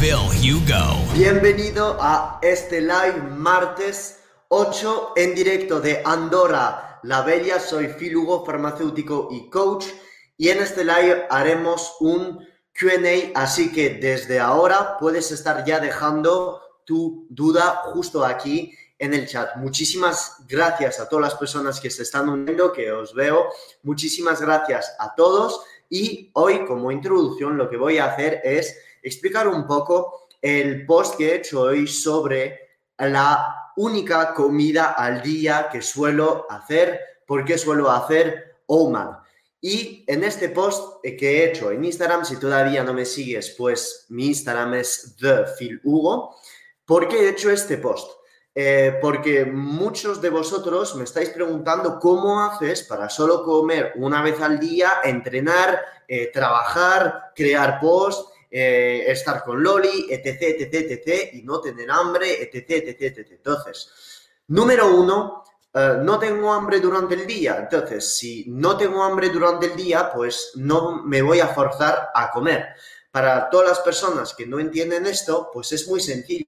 Phil Hugo. Bienvenido a este live martes 8 en directo de Andorra, La Bella. Soy Phil Hugo, farmacéutico y coach. Y en este live haremos un QA, así que desde ahora puedes estar ya dejando tu duda justo aquí en el chat. Muchísimas gracias a todas las personas que se están uniendo, que os veo. Muchísimas gracias a todos. Y hoy, como introducción, lo que voy a hacer es explicar un poco el post que he hecho hoy sobre la única comida al día que suelo hacer, por qué suelo hacer OMAD. Y en este post que he hecho en Instagram, si todavía no me sigues, pues mi Instagram es ThePhilHugo. ¿Por qué he hecho este post? Eh, porque muchos de vosotros me estáis preguntando cómo haces para solo comer una vez al día, entrenar, eh, trabajar, crear post eh, estar con Loli, etc, etc, etc, y no tener hambre, etc, etc, etc. Entonces, número uno, eh, no tengo hambre durante el día. Entonces, si no tengo hambre durante el día, pues no me voy a forzar a comer. Para todas las personas que no entienden esto, pues es muy sencillo.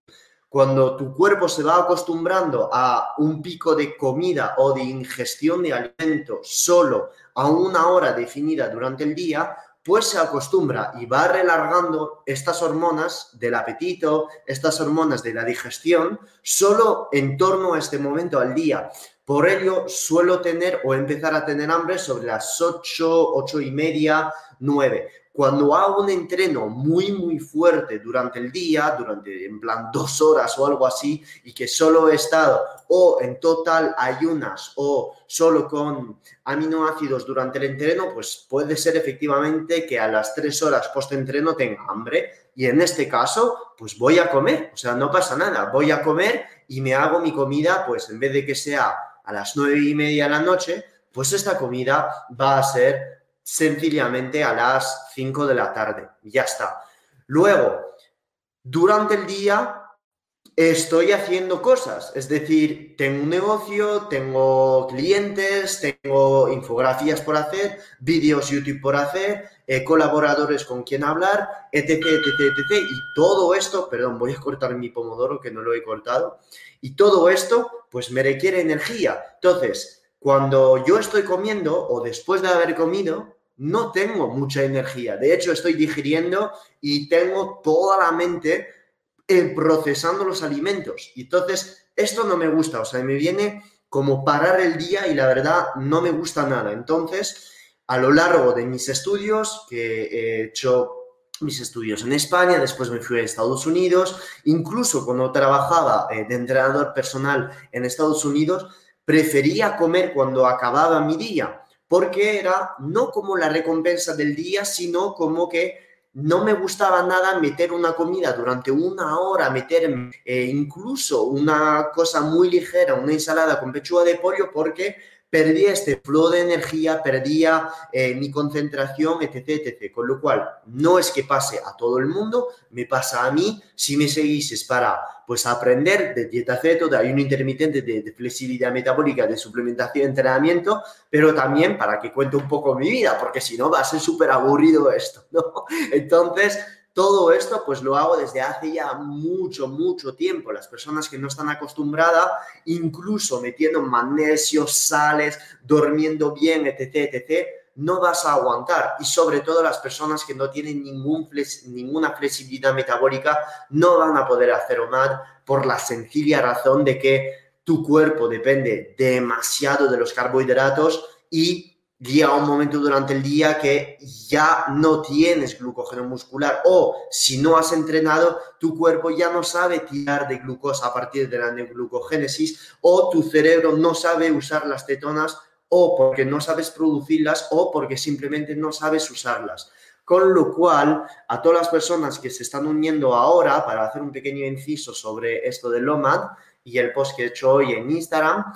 Cuando tu cuerpo se va acostumbrando a un pico de comida o de ingestión de alimento solo a una hora definida durante el día, pues se acostumbra y va relargando estas hormonas del apetito, estas hormonas de la digestión, solo en torno a este momento al día. Por ello, suelo tener o empezar a tener hambre sobre las 8, 8 y media, 9. Cuando hago un entreno muy, muy fuerte durante el día, durante en plan dos horas o algo así, y que solo he estado o en total ayunas o solo con aminoácidos durante el entreno, pues puede ser efectivamente que a las tres horas post-entreno tenga hambre. Y en este caso, pues voy a comer, o sea, no pasa nada, voy a comer y me hago mi comida, pues en vez de que sea a las nueve y media de la noche, pues esta comida va a ser sencillamente a las 5 de la tarde. Ya está. Luego, durante el día estoy haciendo cosas, es decir, tengo un negocio, tengo clientes, tengo infografías por hacer, vídeos YouTube por hacer, eh, colaboradores con quien hablar, etc, etc, etc. Y todo esto, perdón, voy a cortar mi pomodoro que no lo he cortado, y todo esto pues me requiere energía. Entonces, cuando yo estoy comiendo o después de haber comido, no tengo mucha energía. De hecho, estoy digiriendo y tengo toda la mente en procesando los alimentos. Entonces, esto no me gusta, o sea, me viene como parar el día y la verdad no me gusta nada. Entonces, a lo largo de mis estudios, que he hecho mis estudios en España, después me fui a Estados Unidos, incluso cuando trabajaba eh, de entrenador personal en Estados Unidos, prefería comer cuando acababa mi día porque era no como la recompensa del día, sino como que no me gustaba nada meter una comida durante una hora, meter eh, incluso una cosa muy ligera, una ensalada con pechuga de pollo, porque perdía este flow de energía, perdía eh, mi concentración, etc, etc. Con lo cual, no es que pase a todo el mundo, me pasa a mí. Si me seguís para pues, aprender de dieta ceto, de ayuno intermitente, de, flexibilidad metabólica, de suplementación, entrenamiento, pero también para que cuente un poco mi vida, porque si no va a ser súper aburrido esto, ¿no? Entonces, todo esto pues lo hago desde hace ya mucho, mucho tiempo. Las personas que no están acostumbradas, incluso metiendo magnesio, sales, durmiendo bien, etc., etc., no vas a aguantar. Y sobre todo las personas que no tienen ninguna flexibilidad metabólica no van a poder hacer OMAD por la sencilla razón de que tu cuerpo depende demasiado de los carbohidratos y llega un momento durante el día que ya no tienes glucógeno muscular o si no has entrenado, tu cuerpo ya no sabe tirar de glucosa a partir de la neoglucogénesis o tu cerebro no sabe usar las cetonas o porque no sabes producirlas o porque simplemente no sabes usarlas. Con lo cual, a todas las personas que se están uniendo ahora para hacer un pequeño inciso sobre esto del OMAD y el post que he hecho hoy en Instagram,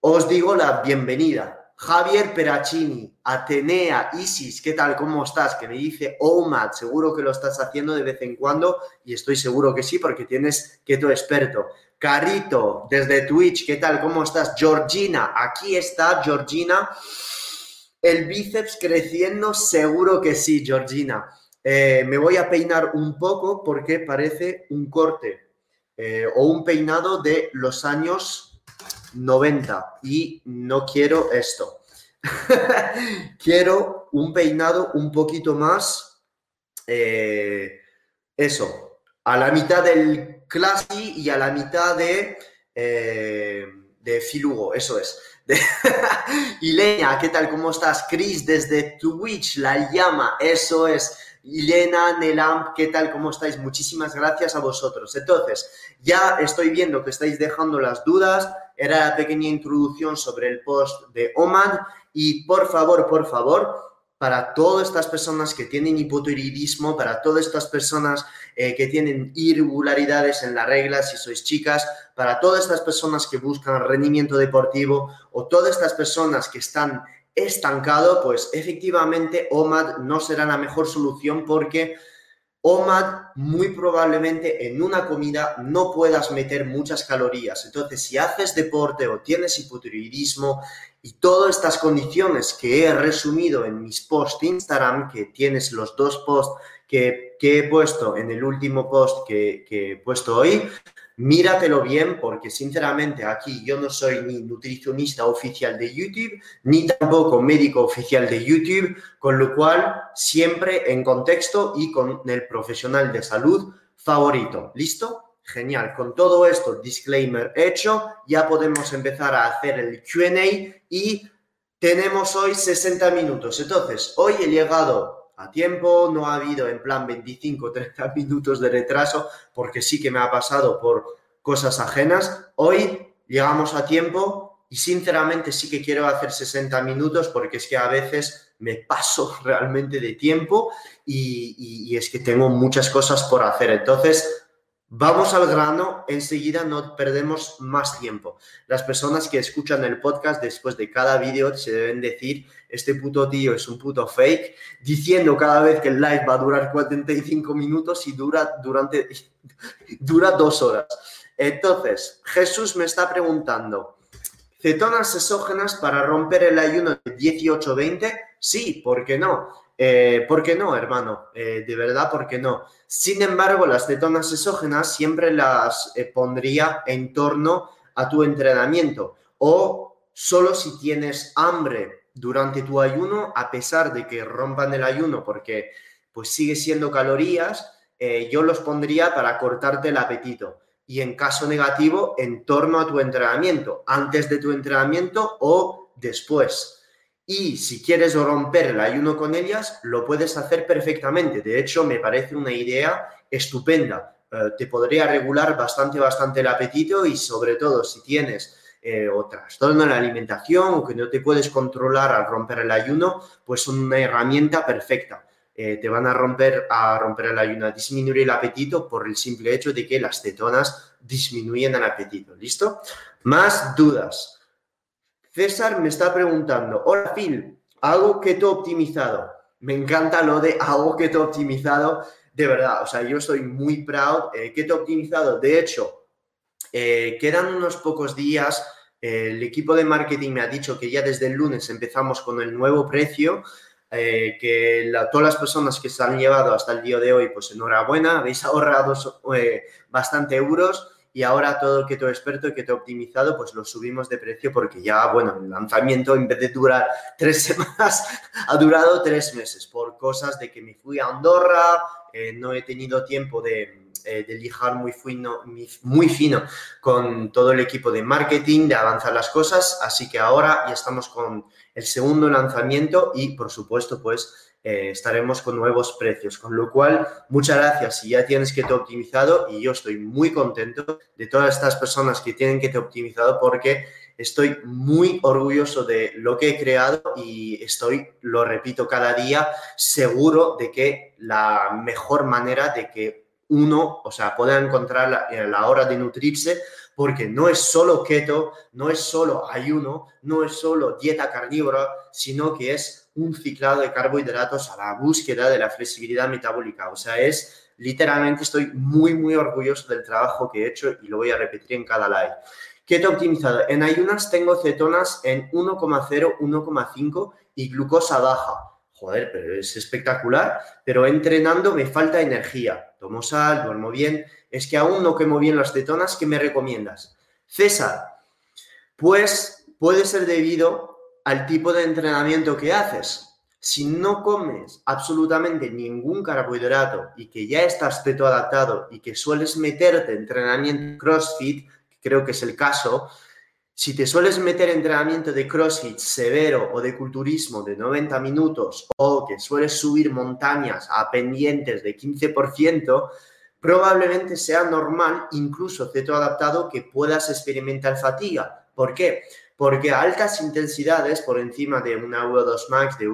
os digo la bienvenida. Javier Peracini, Atenea, Isis, ¿qué tal? ¿Cómo estás? Que me dice OMAD, seguro que lo estás haciendo de vez en cuando y estoy seguro que sí porque tienes keto experto. Carito, desde Twitch, ¿qué tal? ¿Cómo estás? Georgina, aquí está Georgina. El bíceps creciendo, seguro que sí, Georgina. Eh, me voy a peinar un poco porque parece un corte eh, o un peinado de los años 90 y no quiero esto. quiero un peinado un poquito más, eh, eso, a la mitad del classy y a la mitad de, eh, de filugo, eso es. y Leña, ¿qué tal? ¿Cómo estás? Chris, desde Twitch, la llama, eso es. Elena, Nelamp, ¿qué tal? ¿Cómo estáis? Muchísimas gracias a vosotros. Entonces, ya estoy viendo que estáis dejando las dudas. Era la pequeña introducción sobre el post de Oman. Y por favor, por favor, para todas estas personas que tienen hipotiroidismo, para todas estas personas eh, que tienen irregularidades en la regla, si sois chicas, para todas estas personas que buscan rendimiento deportivo o todas estas personas que están estancado, pues efectivamente OMAD no será la mejor solución porque OMAD muy probablemente en una comida no puedas meter muchas calorías. Entonces, si haces deporte o tienes hipotiroidismo y todas estas condiciones que he resumido en mis posts Instagram, que tienes los dos posts que, he puesto en el último post que, que he puesto hoy, míratelo bien porque sinceramente aquí yo no soy ni nutricionista oficial de YouTube, ni tampoco médico oficial de YouTube, con lo cual siempre en contexto y con el profesional de salud favorito. ¿Listo? Genial. Con todo esto, disclaimer hecho, ya podemos empezar a hacer el QA y tenemos hoy 60 minutos. Entonces, hoy he llegado a tiempo, no ha habido en plan 25, 30 minutos de retraso, porque sí que me ha pasado por cosas ajenas. Hoy llegamos a tiempo y sinceramente sí que quiero hacer 60 minutos porque es que a veces me paso realmente de tiempo y, y es que tengo muchas cosas por hacer. Entonces, Vamos al grano, enseguida no perdemos más tiempo. Las personas que escuchan el podcast después de cada vídeo se deben decir, este puto tío es un puto fake, diciendo cada vez que el live va a durar 45 minutos y dura, durante, dura dos horas. Entonces, Jesús me está preguntando, ¿cetonas exógenas para romper el ayuno de 18-20? Sí, ¿por qué no? Eh, ¿Por qué no, hermano? Eh, de verdad, ¿por qué no? Sin embargo, las cetonas exógenas siempre las eh, pondría en torno a tu entrenamiento o solo si tienes hambre durante tu ayuno, a pesar de que rompan el ayuno porque pues sigue siendo calorías, yo los pondría para cortarte el apetito. Y en caso negativo, en torno a tu entrenamiento, antes de tu entrenamiento o después. Y si quieres romper el ayuno con ellas, lo puedes hacer perfectamente. De hecho, me parece una idea estupenda. Eh, te podría regular bastante, bastante el apetito y sobre todo si tienes eh, o trastorno en la alimentación o que no te puedes controlar al romper el ayuno, pues son una herramienta perfecta. Eh, te van a romper, a romper el ayuno, a disminuir el apetito por el simple hecho de que las cetonas disminuyen el apetito. ¿Listo? Más dudas. César me está preguntando, hola Phil, te he optimizado. Me encanta lo de te he optimizado. De verdad, o sea, yo estoy muy proud. Eh, ¿Qué te he optimizado? De hecho, eh, quedan unos pocos días. el equipo de marketing me ha dicho que ya desde el lunes empezamos con el nuevo precio. Eh, que todas las personas que se han llevado hasta el día de hoy, pues enhorabuena, habéis ahorrado bastante euros y ahora todo el te experto y he optimizado, pues lo subimos de precio porque ya, bueno, el lanzamiento en vez de durar tres semanas, ha durado tres meses por cosas de que me fui a Andorra, eh, no he tenido tiempo de, eh, de lijar muy fino, muy fino con todo el equipo de marketing, de avanzar las cosas, así que ahora ya estamos con el segundo lanzamiento y, por supuesto, pues eh, estaremos con nuevos precios. Con lo cual, muchas gracias si ya tienes que te optimizado y yo estoy muy contento de todas estas personas que tienen que te optimizado porque estoy muy orgulloso de lo que he creado y estoy, lo repito cada día, seguro de que la mejor manera de que uno, o sea, pueda encontrar la, la hora de nutrirse porque no es solo keto, no es solo ayuno, no es solo dieta carnívora, sino que es un ciclado de carbohidratos a la búsqueda de la flexibilidad metabólica. O sea, es literalmente estoy muy, muy orgulloso del trabajo que he hecho y lo voy a repetir en cada live. Keto optimizado. En ayunas tengo cetonas en 1,0, 1,5 y glucosa baja. Joder, pero es espectacular. Pero entrenando me falta energía. Tomo sal, duermo bien. Es que aún no quemo bien las cetonas. ¿Qué me recomiendas? César, pues puede ser debido al tipo de entrenamiento que haces. Si no comes absolutamente ningún carbohidrato y que ya estás teto adaptado y que sueles meterte entrenamiento CrossFit, creo que es el caso, si te sueles meter entrenamiento de CrossFit severo o de culturismo de 90 minutos o que sueles subir montañas a pendientes de 15%, probablemente sea normal, incluso adaptado, que puedas experimentar fatiga. ¿Por qué? Porque a altas intensidades, por encima de una VO2 max de,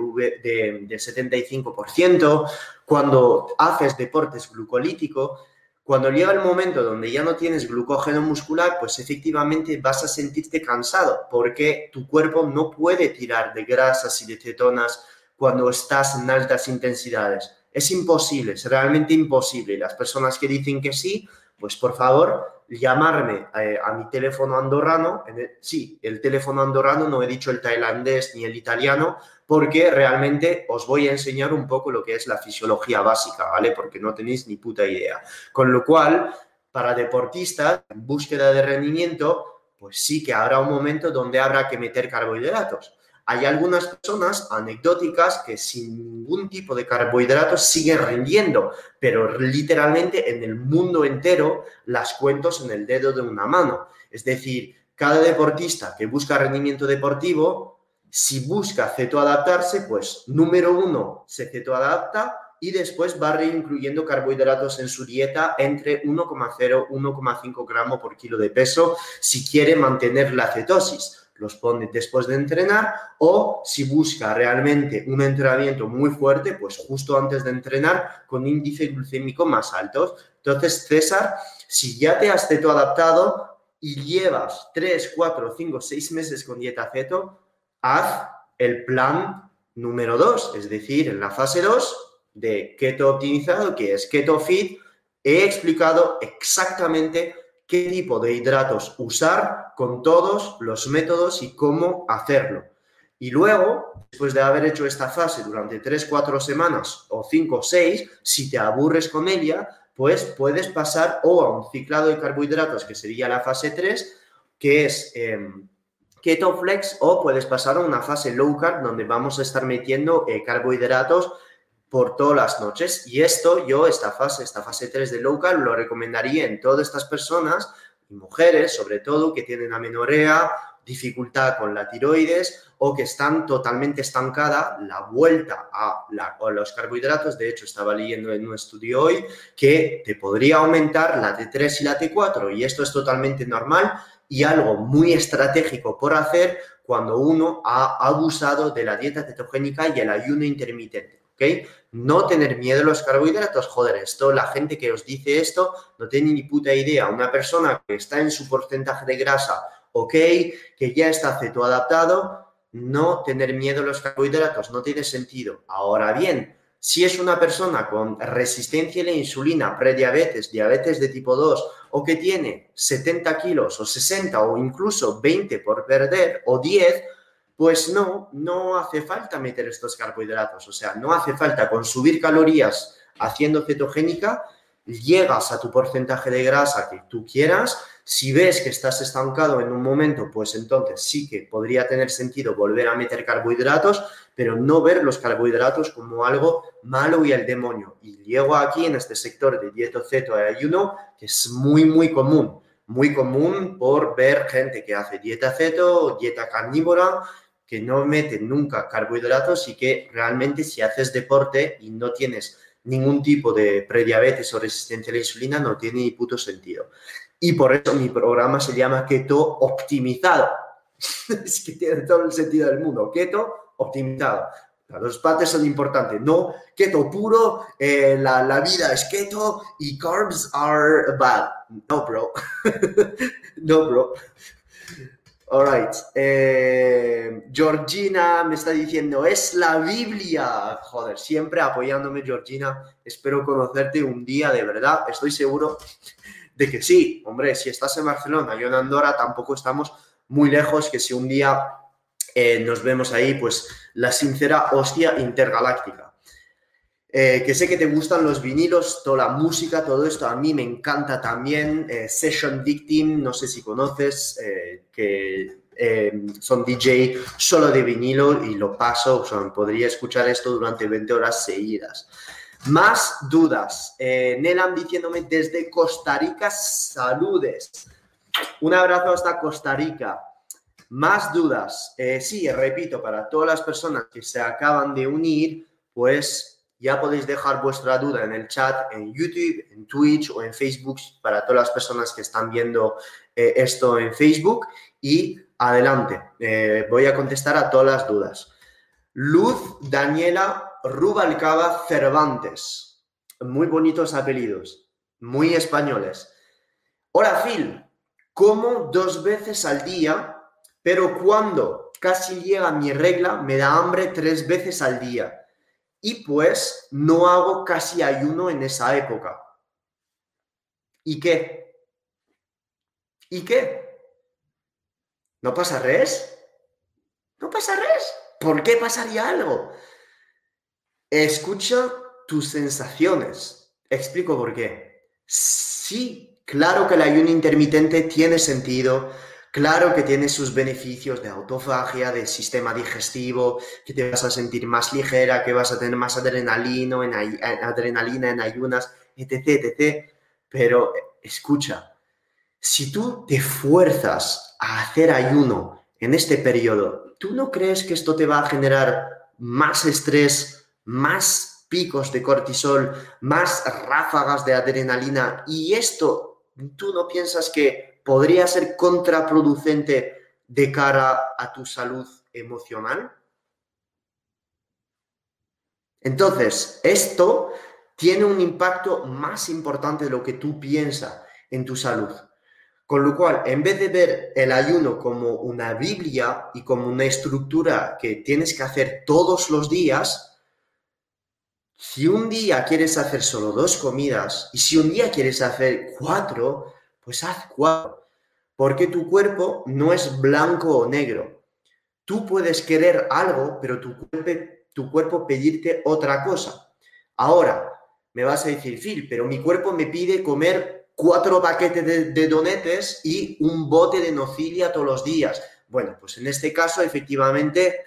de, de 75%, cuando haces deportes glucolítico, cuando llega el momento donde ya no tienes glucógeno muscular, pues efectivamente vas a sentirte cansado porque tu cuerpo no puede tirar de grasas y de cetonas cuando estás en altas intensidades. Es imposible, es realmente imposible. Las personas que dicen que sí, pues por favor, llamarme eh, a mi teléfono andorrano. sí, el teléfono andorrano, no he dicho el tailandés ni el italiano, porque realmente os voy a enseñar un poco lo que es la fisiología básica, ¿vale? Porque no tenéis ni puta idea. Con lo cual, para deportistas en búsqueda de rendimiento, pues sí que habrá un momento donde habrá que meter carbohidratos. Hay algunas personas anecdóticas que sin ningún tipo de carbohidratos siguen rindiendo, pero literalmente en el mundo entero las cuentos en el dedo de una mano. Es decir, cada deportista que busca rendimiento deportivo si busca cetoadaptarse, pues número uno, se cetoadapta y después va reincluyendo carbohidratos en su dieta entre 1,0 1,5 gramos por kilo de peso si quiere mantener la cetosis. Los pone después de entrenar o si busca realmente un entrenamiento muy fuerte, pues justo antes de entrenar con índice glucémico más altos. Entonces, César, si ya te has cetoadaptado y llevas 3, 4, 5, 6 meses con dieta ceto, haz el plan número 2, es decir, en la fase 2 de keto optimizado, que es keto fit, he explicado exactamente qué tipo de hidratos usar con todos los métodos y cómo hacerlo. Y luego, después de haber hecho esta fase durante 3, 4 semanas o 5 6, si te aburres con ella, pues puedes pasar o a un ciclado de carbohidratos, que sería la fase 3, que es em, keto flex o puedes pasar a una fase low carb donde vamos a estar metiendo eh, carbohidratos por todas las noches. Y esto, yo, esta fase, esta fase 3 de low carb, lo recomendaría en todas estas personas, mujeres sobre todo, que tienen amenorrea, dificultad con la tiroides o que están totalmente estancada la vuelta a, a, los carbohidratos. De hecho, estaba leyendo en un estudio hoy que te podría aumentar la T3 y la T4 y esto es totalmente normal y algo muy estratégico por hacer cuando uno ha abusado de la dieta cetogénica y el ayuno intermitente. ¿Ok? No tener miedo a los carbohidratos, joder, esto, la gente que os dice esto no tiene ni puta idea. Una persona que está en su porcentaje de grasa, ok, que ya está cetoadaptado, no tener miedo a los carbohidratos, no tiene sentido. Ahora bien, si es una persona con resistencia a la insulina, prediabetes, diabetes de tipo 2 o que tiene 70 kilos o 60 o incluso 20 por perder o 10, pues no, no hace falta meter estos carbohidratos. O sea, no hace falta consumir calorías haciendo cetogénica, llegas a tu porcentaje de grasa que tú quieras si ves que estás estancado en un momento, pues entonces sí que podría tener sentido volver a meter carbohidratos, pero no ver los carbohidratos como algo malo y el demonio. Y llego aquí en este sector de dieto ceto ayuno, que es muy, muy común. Muy común por ver gente que hace dieta ceto, dieta carnívora, que no mete nunca carbohidratos y que realmente si haces deporte y no tienes ningún tipo de prediabetes o resistencia a la insulina, no tiene ni puto sentido. Y por eso mi programa se llama Keto Optimizado. es que tiene todo el sentido del mundo. Keto, optimizado. Los pates son importantes, no keto puro, eh, la, la, vida es keto y carbs are bad. No, bro. no, bro. Alright. Eh, Georgina me está diciendo, es la Biblia. Joder, siempre apoyándome, Georgina. Espero conocerte un día, de verdad. Estoy seguro de que sí. Hombre, si estás en Barcelona, yo en Andorra tampoco estamos muy lejos, que si un día eh, nos vemos ahí, pues la sincera hostia intergaláctica. Eh, que sé que te gustan los vinilos, toda la música, todo esto a mí me encanta también. Eh, Session Victim, no sé si conoces, eh, que son DJ solo de vinilo y lo paso, podría escuchar esto durante 20 horas seguidas. Más dudas. Nelam diciéndome desde Costa Rica, saludes. Un abrazo hasta Costa Rica. Más dudas. sí, repito, para todas las personas que se acaban de unir, pues ya podéis dejar vuestra duda en el chat, en YouTube, en Twitch o en Facebook para todas las personas que están viendo eh, esto en Facebook. Y adelante, eh, voy a contestar a todas las dudas. Luz Daniela Rubalcaba Cervantes. Muy bonitos apellidos, muy españoles. Hola Phil, como dos veces al día, pero cuando casi llega mi regla me da hambre tres veces al día y pues no hago casi ayuno en esa época. ¿Y qué? ¿Y qué? ¿No pasa res? ¿No pasa res? ¿Por qué pasaría algo? Escucha tus sensaciones. Explico por qué. Sí, claro que el ayuno intermitente tiene sentido, Claro que tiene sus beneficios de autofagia, de sistema digestivo, que te vas a sentir más ligera, que vas a tener más adrenalina en, ayunas, etc, etc. Pero escucha, si tú te fuerzas a hacer ayuno en este periodo, ¿tú no crees que esto te va a generar más estrés, más picos de cortisol, más ráfagas de adrenalina? Y esto, ¿tú no piensas que podría ser contraproducente de cara a tu salud emocional? Entonces, esto tiene un impacto más importante de lo que tú piensas en tu salud. Con lo cual, en vez de ver el ayuno como una Biblia y como una estructura que tienes que hacer todos los días, si un día quieres hacer solo dos comidas y si un día quieres hacer cuatro, pues haz cuatro, porque tu cuerpo no es blanco o negro. Tú puedes querer algo, pero tu cuerpo, tu cuerpo pedirte otra cosa. Ahora, me vas a decir, Phil, pero mi cuerpo me pide comer cuatro paquetes de, de donetes y un bote de nocilia todos los días. Bueno, pues en este caso, efectivamente,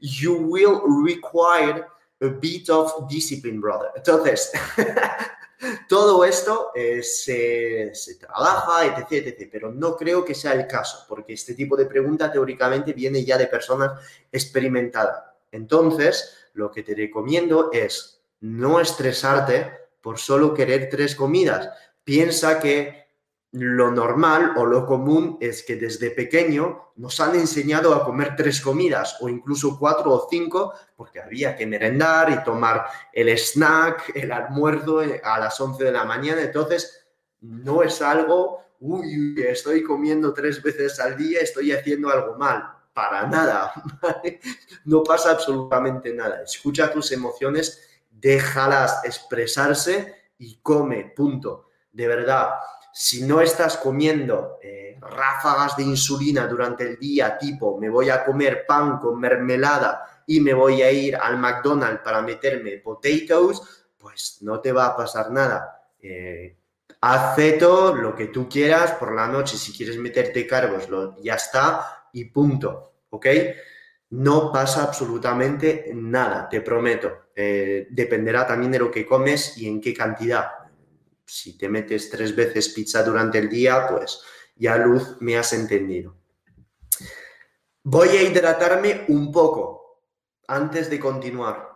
you will require a bit of discipline, brother. Entonces, Todo esto eh, se, trabaja, etc, etc, pero no creo que sea el caso, porque este tipo de pregunta teóricamente viene ya de personas experimentadas. Entonces, lo que te recomiendo es no estresarte por solo querer tres comidas. Piensa que lo normal o lo común es que desde pequeño nos han enseñado a comer tres comidas o incluso cuatro o cinco porque había que merendar y tomar el snack, el almuerzo a las 11 de la mañana. Entonces, no es algo, uy, estoy comiendo tres veces al día, estoy haciendo algo mal. Para nada. No pasa absolutamente nada. Escucha tus emociones, déjalas expresarse y come, punto. De verdad si no estás comiendo eh, ráfagas de insulina durante el día, tipo me voy a comer pan con mermelada y me voy a ir al McDonald's para meterme potatoes, pues no te va a pasar nada. Eh, haz lo que tú quieras por la noche, si quieres meterte cargos, lo, ya está y punto, ¿ok? No pasa absolutamente nada, te prometo. Eh, dependerá también de lo que comes y en qué cantidad si te metes tres veces pizza durante el día, pues ya luz me has entendido. Voy a hidratarme un poco antes de continuar.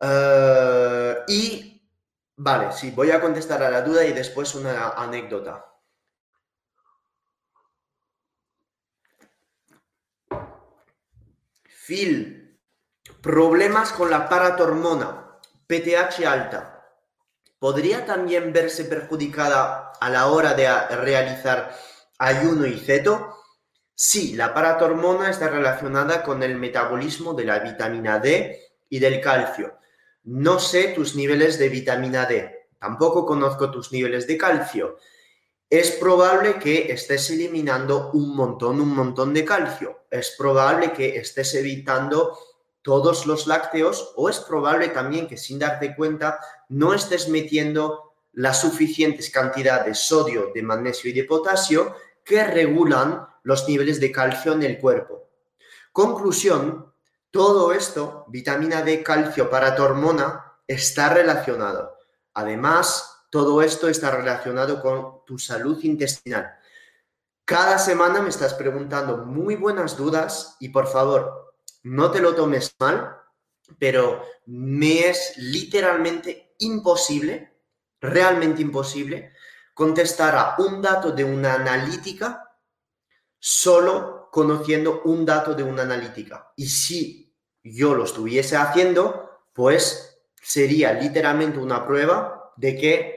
Eh, y, vale, sí, voy a contestar a la duda y después una anécdota. Phil, problemas con la paratormona, PTH alta. ¿Podría también verse perjudicada a la hora de realizar ayuno y ceto? Sí, la paratormona está relacionada con el metabolismo de la vitamina D y del calcio. No sé tus niveles de vitamina D, tampoco conozco tus niveles de calcio. Es probable que estés eliminando un montón, un montón de calcio. Es probable que estés evitando todos los lácteos o es probable también que sin darte cuenta no estés metiendo las suficientes cantidades de sodio, de magnesio y de potasio que regulan los niveles de calcio en el cuerpo. Conclusión, todo esto, vitamina D, calcio, para tu hormona, está relacionado. Además, todo esto está relacionado con tu salud intestinal. Cada semana me estás preguntando muy buenas dudas y por favor, no te lo tomes mal, pero me es literalmente imposible, realmente imposible, contestar a un dato de una analítica solo conociendo un dato de una analítica. Y si yo lo estuviese haciendo, pues sería literalmente una prueba de que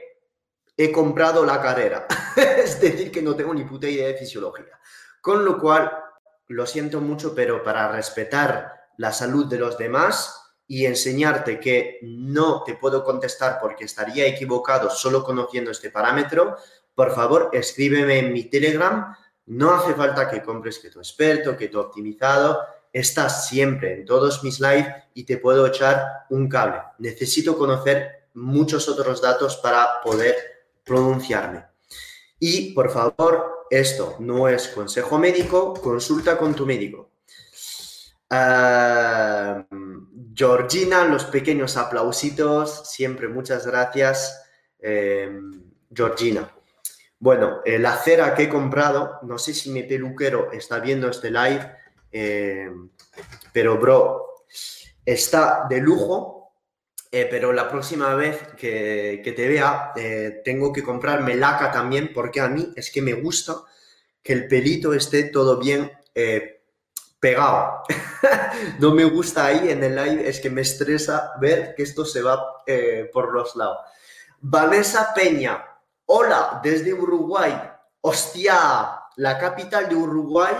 he comprado la carrera. es decir, que no tengo ni puta idea de fisiología. Con lo cual, lo siento mucho, pero para respetar la salud de los demás y enseñarte que no te puedo contestar porque estaría equivocado solo conociendo este parámetro, por favor, escríbeme en mi Telegram no hace falta que compres que tu experto, que tu optimizado, estás siempre en todos mis lives y te puedo echar un cable. Necesito conocer muchos otros datos para poder pronunciarme. Y por favor, esto no es consejo médico, consulta con tu médico. Georgina, los pequeños aplausitos, siempre muchas gracias, eh, Georgina. Bueno, eh, la cera que he comprado, no sé si mi peluquero está viendo este live, eh, pero bro, está de lujo, eh, pero la próxima vez que, que te vea, tengo que comprarme laca también, porque a mí es que me gusta que el pelito esté todo bien pegado. no me gusta ahí en el live, es que me estresa ver que esto se va por los lados. Vanessa Peña, Hola, desde Uruguay. Hostia, la capital de Uruguay.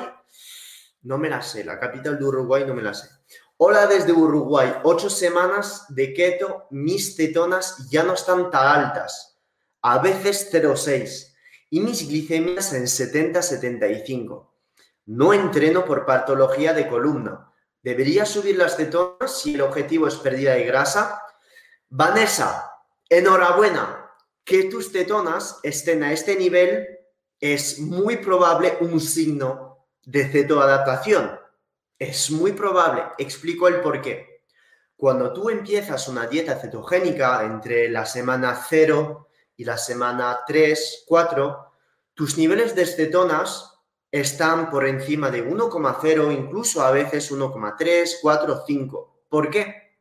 No me la sé, la capital de Uruguay no me la sé. Hola desde Uruguay. Ocho semanas de keto, mis tetonas ya no están tan altas. A veces 0,6. Y mis glicemias en 70-75. No entreno por patología de columna. ¿Debería subir las cetonas si el objetivo es pérdida de grasa? Vanessa, enhorabuena que tus tetonas estén a este nivel es muy probable un signo de cetoadaptación. Es muy probable. Explico el por qué. Cuando tú empiezas una dieta cetogénica entre la semana 0 y la semana 3, 4, tus niveles de cetonas están por encima de 1,0, incluso a veces 1,3, 4, 5. ¿Por qué?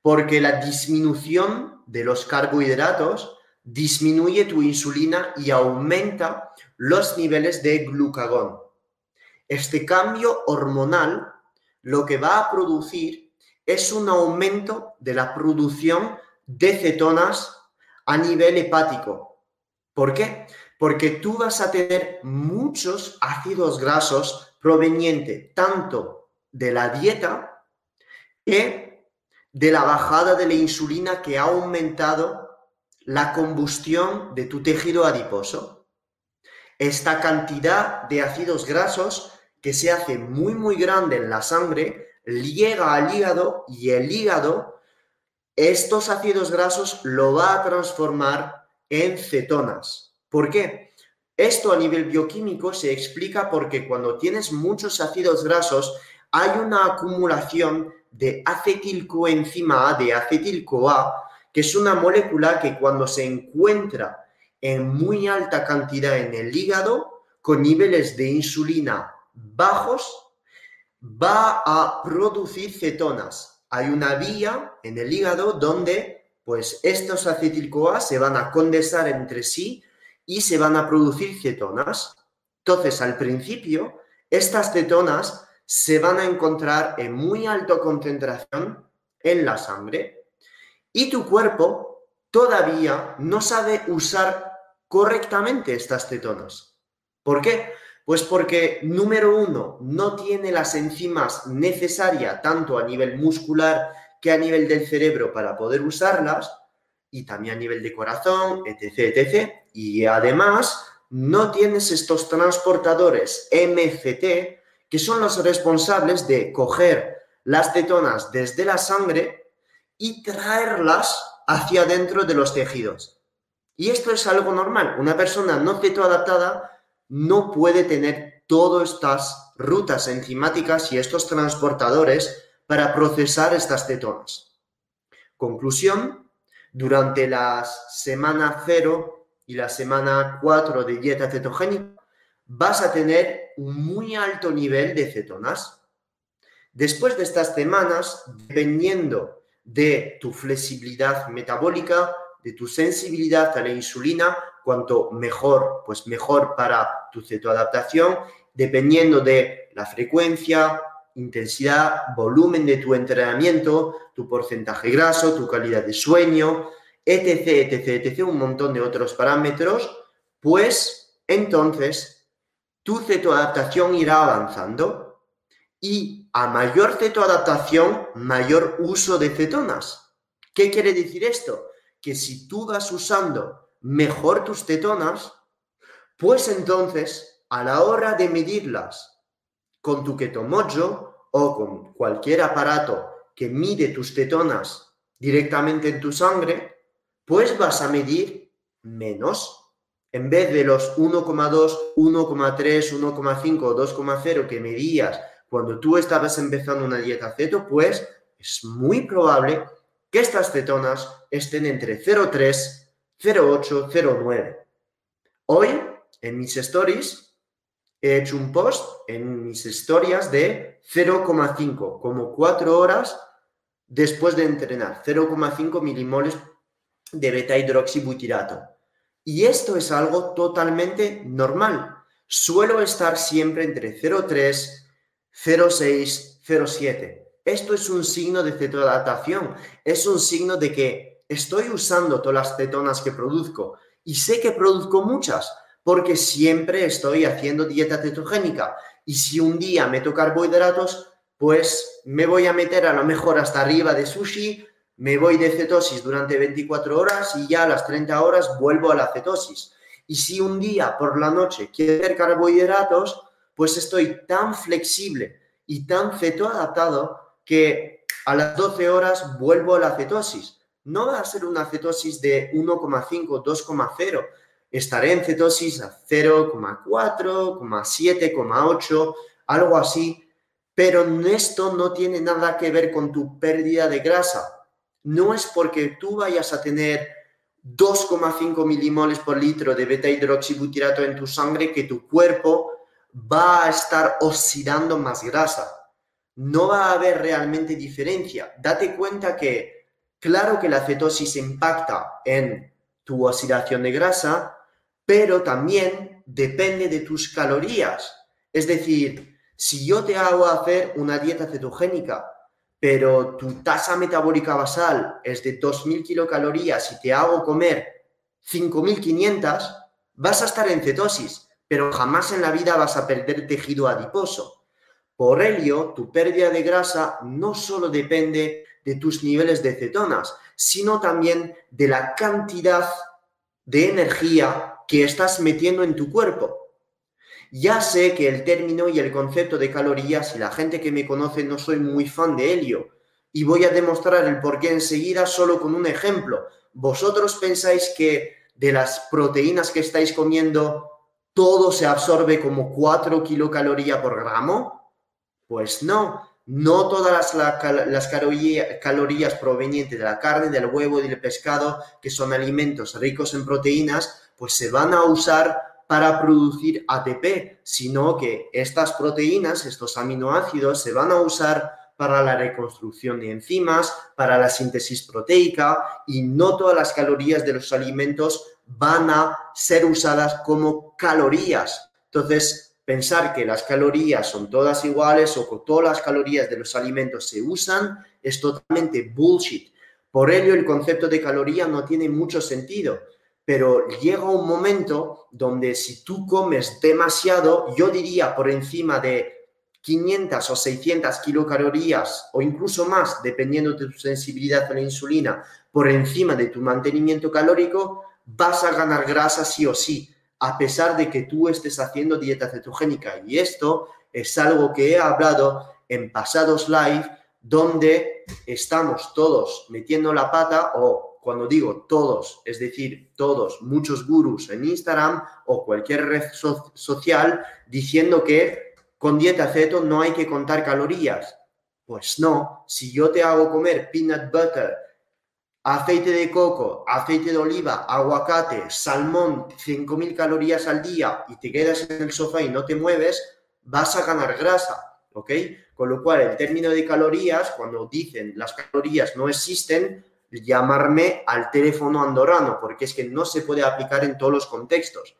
Porque la disminución de los carbohidratos disminuye tu insulina y aumenta los niveles de glucagón. Este cambio hormonal lo que va a producir es un aumento de la producción de cetonas a nivel hepático. ¿Por qué? Porque tú vas a tener muchos ácidos grasos provenientes tanto de la dieta que de la bajada de la insulina que ha aumentado la combustión de tu tejido adiposo. Esta cantidad de ácidos grasos que se hace muy muy grande en la sangre llega al hígado y el hígado estos ácidos grasos lo va a transformar en cetonas. ¿Por qué? Esto a nivel bioquímico se explica porque cuando tienes muchos ácidos grasos hay una acumulación de acetilcoenzima A, de acetil-CoA, que es una molécula que cuando se encuentra en muy alta cantidad en el hígado, con niveles de insulina bajos, va a producir cetonas. Hay una vía en el hígado donde pues estos acetil-CoA se van a condensar entre sí y se van a producir cetonas. Entonces, al principio, estas cetonas se van a encontrar en muy alta concentración en la sangre y tu cuerpo todavía no sabe usar correctamente estas cetonas. ¿Por qué? Pues porque, número uno, no tiene las enzimas necesarias tanto a nivel muscular que a nivel del cerebro para poder usarlas y también a nivel de corazón, etc., etc. Y además, no tienes estos transportadores MCT que son los responsables de coger las cetonas desde la sangre y traerlas hacia dentro de los tejidos. Y esto es algo normal. Una persona no cetoadaptada no puede tener todas estas rutas enzimáticas y estos transportadores para procesar estas cetonas. Conclusión, durante la semana 0 y la semana 4 de dieta cetogénica vas a tener un muy alto nivel de cetonas. Después de estas semanas, dependiendo de tu flexibilidad metabólica, de tu sensibilidad a la insulina, cuanto mejor, pues mejor para tu cetoadaptación, dependiendo de la frecuencia, intensidad, volumen de tu entrenamiento, tu porcentaje graso, tu calidad de sueño, etc, etc, etc, un montón de otros parámetros, pues entonces tu cetoadaptación irá avanzando y a mayor cetoadaptación, mayor uso de cetonas. ¿Qué quiere decir esto? Que si tú vas usando mejor tus cetonas, pues entonces a la hora de medirlas con tu ketomojo o con cualquier aparato que mide tus cetonas directamente en tu sangre, pues vas a medir menos. En vez de los 1,2, 1,3, 1,5 o 2,0 que medías cuando tú estabas empezando una dieta ceto, pues es muy probable que estas cetonas estén entre 0,3, 0,8, 0,9. Hoy, en mis stories, he hecho un post en mis historias de 0,5, como 4 horas después de entrenar, 0,5 milimoles de beta hidroxibutirato. Y esto es algo totalmente normal. Suelo estar siempre entre 0,3, 0,6, 0,7. Esto es un signo de cetoadaptación, es un signo de que estoy usando todas las cetonas que produzco y sé que produzco muchas, porque siempre estoy haciendo dieta cetogénica. Y si un día meto carbohidratos, pues me voy a meter a lo mejor hasta arriba de sushi, me voy de cetosis durante 24 horas y ya a las 30 horas vuelvo a la cetosis. Y si un día por la noche quiero hacer carbohidratos, pues estoy tan flexible y tan cetoadaptado que a las 12 horas vuelvo a la cetosis. No va a ser una cetosis de 1,5, 2,0, estaré en cetosis a 0,4, 8, algo así, pero esto no tiene nada que ver con tu pérdida de grasa. No es porque tú vayas a tener 2,5 milimoles por litro de beta hidroxibutirato en tu sangre que tu cuerpo va a estar oxidando más grasa. No va a haber realmente diferencia. Date cuenta que, claro que la cetosis impacta en tu oxidación de grasa, pero también depende de tus calorías. Es decir, si yo te hago hacer una dieta cetogénica, pero tu tasa metabólica basal es de 2.000 kilocalorías y te hago comer 5.500, vas a estar en cetosis, pero jamás en la vida vas a perder tejido adiposo. Por ello, tu pérdida de grasa no solo depende de tus niveles de cetonas, sino también de la cantidad de energía que estás metiendo en tu cuerpo. Ya sé que el término y el concepto de calorías y la gente que me conoce no soy muy fan de ello y voy a demostrar el porqué enseguida solo con un ejemplo. ¿Vosotros pensáis que de las proteínas que estáis comiendo todo se absorbe como 4 kilocalorías por gramo? Pues no, no todas las, las calorías provenientes de la carne, del huevo y del pescado, que son alimentos ricos en proteínas, pues se van a usar para producir ATP, sino que estas proteínas, estos aminoácidos, se van a usar para la reconstrucción de enzimas, para la síntesis proteica y no todas las calorías de los alimentos van a ser usadas como calorías. Entonces, pensar que las calorías son todas iguales o que todas las calorías de los alimentos se usan es totalmente bullshit. Por ello, el concepto de caloría no tiene mucho sentido. Pero llega un momento donde si tú comes demasiado, yo diría por encima de 500 o 600 kilocalorías o incluso más, dependiendo de tu sensibilidad a la insulina, por encima de tu mantenimiento calórico, vas a ganar grasa sí o sí, a pesar de que tú estés haciendo dieta cetogénica. Y esto es algo que he hablado en pasados live, donde estamos todos metiendo la pata o cuando digo todos, es decir, todos, muchos gurús en Instagram o cualquier red social diciendo que con dieta ceto no hay que contar calorías. Pues no, si yo te hago comer peanut butter, aceite de coco, aceite de oliva, aguacate, salmón, 5.000 calorías al día y te quedas en el sofá y no te mueves, vas a ganar grasa, ¿ok? Con lo cual, el término de calorías, cuando dicen las calorías no existen, llamarme al teléfono andorrano, porque es que no se puede aplicar en todos los contextos.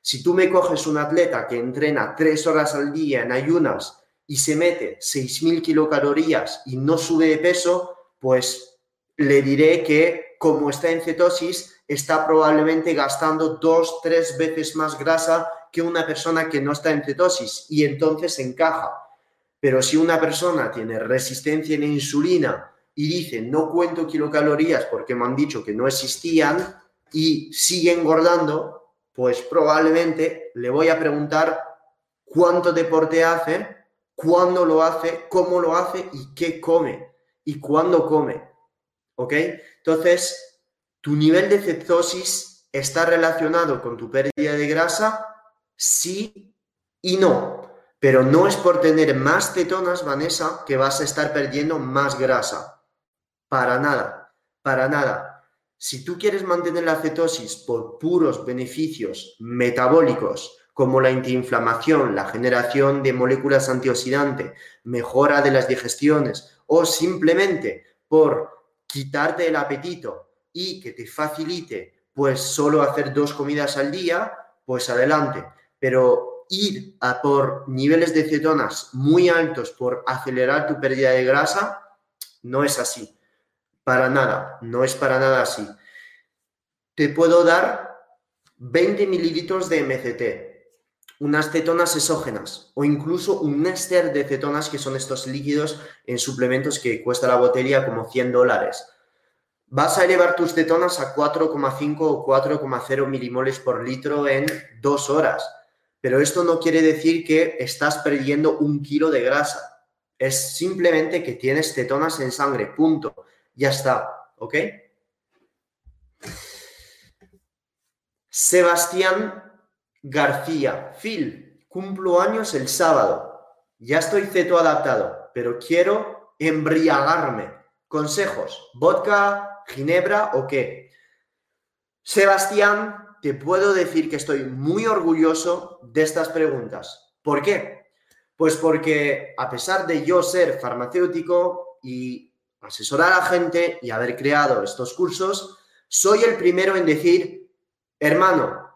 Si tú me coges un atleta que entrena tres horas al día en ayunas y se mete 6.000 kilocalorías y no sube de peso, pues le diré que como está en cetosis, está probablemente gastando dos, tres veces más grasa que una persona que no está en cetosis y entonces encaja. Pero si una persona tiene resistencia en insulina y dice no cuento kilocalorías porque me han dicho que no existían y sigue engordando, pues probablemente le voy a preguntar cuánto deporte hace, cuándo lo hace, cómo lo hace y qué come y cuándo come. ¿Ok? Entonces, tu nivel de cetosis está relacionado con tu pérdida de grasa, sí y no. Pero no es por tener más cetonas, Vanessa, que vas a estar perdiendo más grasa. Para nada, para nada. Si tú quieres mantener la cetosis por puros beneficios metabólicos, como la antiinflamación, la generación de moléculas antioxidantes, mejora de las digestiones o simplemente por quitarte el apetito y que te facilite pues solo hacer dos comidas al día, pues adelante. Pero ir a por niveles de cetonas muy altos por acelerar tu pérdida de grasa, no es así. Para nada, no es para nada así. Te puedo dar 20 mililitros de MCT, unas cetonas exógenas o incluso un éster de cetonas que son estos líquidos en suplementos que cuesta la botella como 100 dólares. Vas a elevar tus cetonas a 4,5 o 4,0 milimoles por litro en dos horas. Pero esto no quiere decir que estás perdiendo un kilo de grasa. Es simplemente que tienes cetonas en sangre, punto. Ya está, ¿ok? Sebastián García. Phil, cumplo años el sábado. Ya estoy ceto adaptado, pero quiero embriagarme. Consejos, vodka, ginebra o qué. Sebastián, te puedo decir que estoy muy orgulloso de estas preguntas. ¿Por qué? Pues porque a pesar de yo ser farmacéutico y asesorar a gente y haber creado estos cursos, soy el primero en decir, hermano,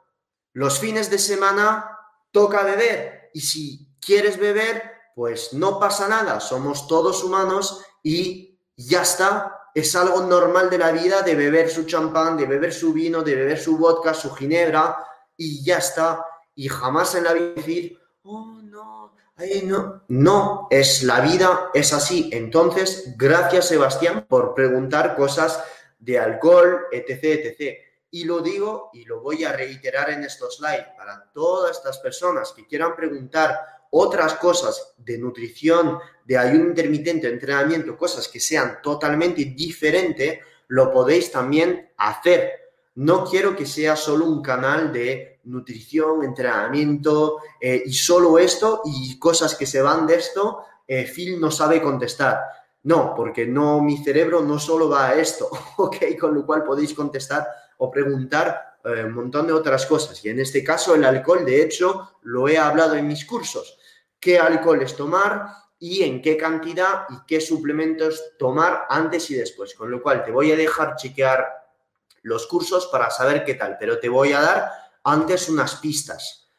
los fines de semana toca beber y si quieres beber, pues no pasa nada, somos todos humanos y ya está. Es algo normal de la vida de beber su champán, de beber su vino, de beber su vodka, su ginebra y ya está. Y jamás en la vida decir, oh no, no, no, es la vida, es así. Entonces, gracias Sebastián por preguntar cosas de alcohol, etc., etc. Y lo digo y lo voy a reiterar en estos live para todas estas personas que quieran preguntar otras cosas de nutrición, de ayuno intermitente, entrenamiento, cosas que sean totalmente diferentes, lo podéis también hacer. No quiero que sea solo un canal de nutrición, entrenamiento eh, y solo esto y cosas que se van de esto, eh, Phil no sabe contestar. No, porque no, mi cerebro no solo va a esto, ¿ok? Con lo cual podéis contestar o preguntar eh, un montón de otras cosas. Y en este caso el alcohol, de hecho, lo he hablado en mis cursos. ¿Qué alcohol es tomar? y en qué cantidad y qué suplementos tomar antes y después. Con lo cual te voy a dejar chequear los cursos para saber qué tal, pero te voy a dar antes unas pistas.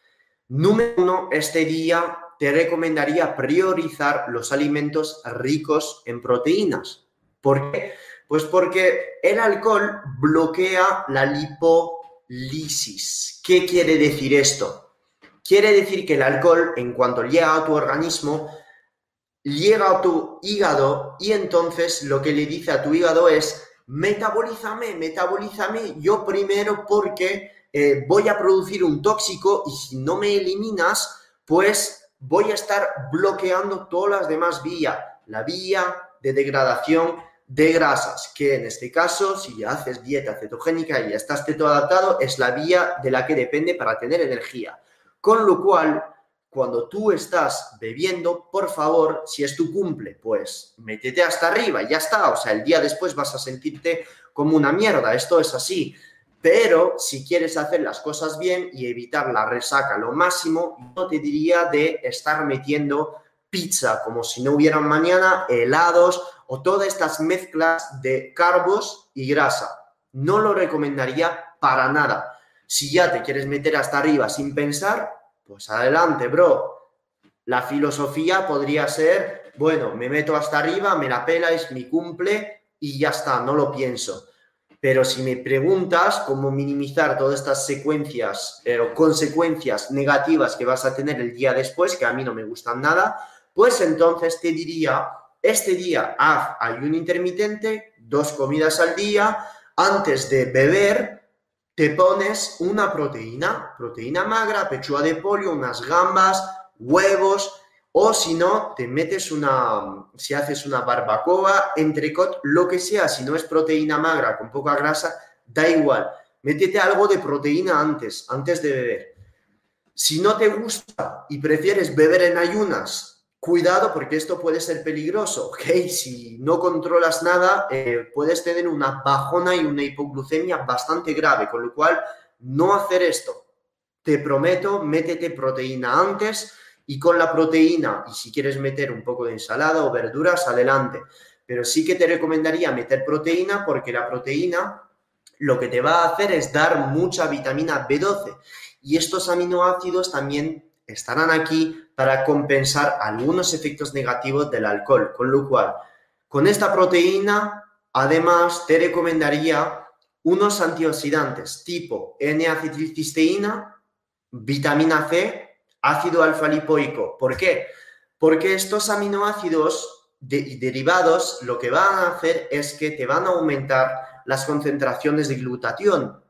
Número uno, este día te recomendaría priorizar los alimentos ricos en proteínas. ¿Por qué? Pues porque el alcohol bloquea la lipolisis. ¿Qué quiere decir esto? Quiere decir que el alcohol, en cuanto llega a tu organismo, llega a tu hígado y entonces lo que le dice a tu hígado es, metabolízame, metabolízame yo primero porque eh, voy a producir un tóxico y si no me eliminas, pues voy a estar bloqueando todas las demás vías, la vía de degradación de grasas, que en este caso, si haces dieta cetogénica y ya estás teto adaptado, es la vía de la que depende para tener energía. Con lo cual, cuando tú estás bebiendo, por favor, si es tu cumple, pues métete hasta arriba, ya está. O sea, el día después vas a sentirte como una mierda. Esto es así. Pero si quieres hacer las cosas bien y evitar la resaca lo máximo, yo te diría de estar metiendo pizza como si no hubieran mañana, helados o todas estas mezclas de carbos y grasa. No lo recomendaría para nada. Si ya te quieres meter hasta arriba sin pensar, pues adelante, bro. La filosofía podría ser, bueno, me meto hasta arriba, me la pela, es mi cumple y ya está, no lo pienso. Pero si me preguntas cómo minimizar todas estas secuencias eh, o consecuencias negativas que vas a tener el día después, que a mí no me gustan nada, pues entonces te diría, este día haz ayuno intermitente, dos comidas al día, antes de beber te pones una proteína, proteína magra, pechuga de pollo, unas gambas, huevos, o si no, te metes una, si haces una barbacoa, entrecot, lo que sea, si no es proteína magra con poca grasa, da igual. Métete algo de proteína antes, antes de beber. Si no te gusta y prefieres beber en ayunas, cuidado porque esto puede ser peligroso, ¿ok? Si no controlas nada, eh, puedes tener una bajona y una hipoglucemia bastante grave, con lo cual no hacer esto. Te prometo, métete proteína antes y con la proteína, y si quieres meter un poco de ensalada o verduras, adelante. Pero sí que te recomendaría meter proteína porque la proteína lo que te va a hacer es dar mucha vitamina B12. Y estos aminoácidos también estarán aquí para compensar algunos efectos negativos del alcohol. Con lo cual, con esta proteína, además, te recomendaría unos antioxidantes tipo N-acetilcisteína, vitamina C ácido alfa lipoico. ¿Por qué? Porque estos aminoácidos derivados lo que van a hacer es que te van a aumentar las concentraciones de glutatión.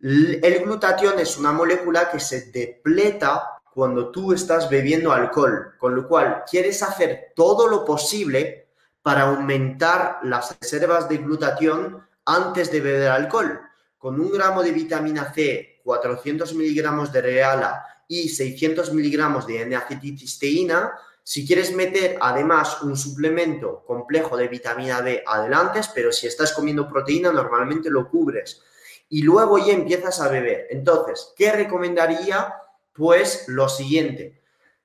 El glutatión es una molécula que se depleta cuando tú estás bebiendo alcohol, con lo cual quieres hacer todo lo posible para aumentar las reservas de glutatión antes de beber alcohol. Con un gramo de vitamina C, 400 miligramos de reala y 600 miligramos de N-acetilcisteína. Si quieres meter además un suplemento complejo de vitamina D, adelante, pero si estás comiendo proteína, normalmente lo cubres. Y luego ya empiezas a beber. Entonces, ¿qué recomendaría? Pues lo siguiente.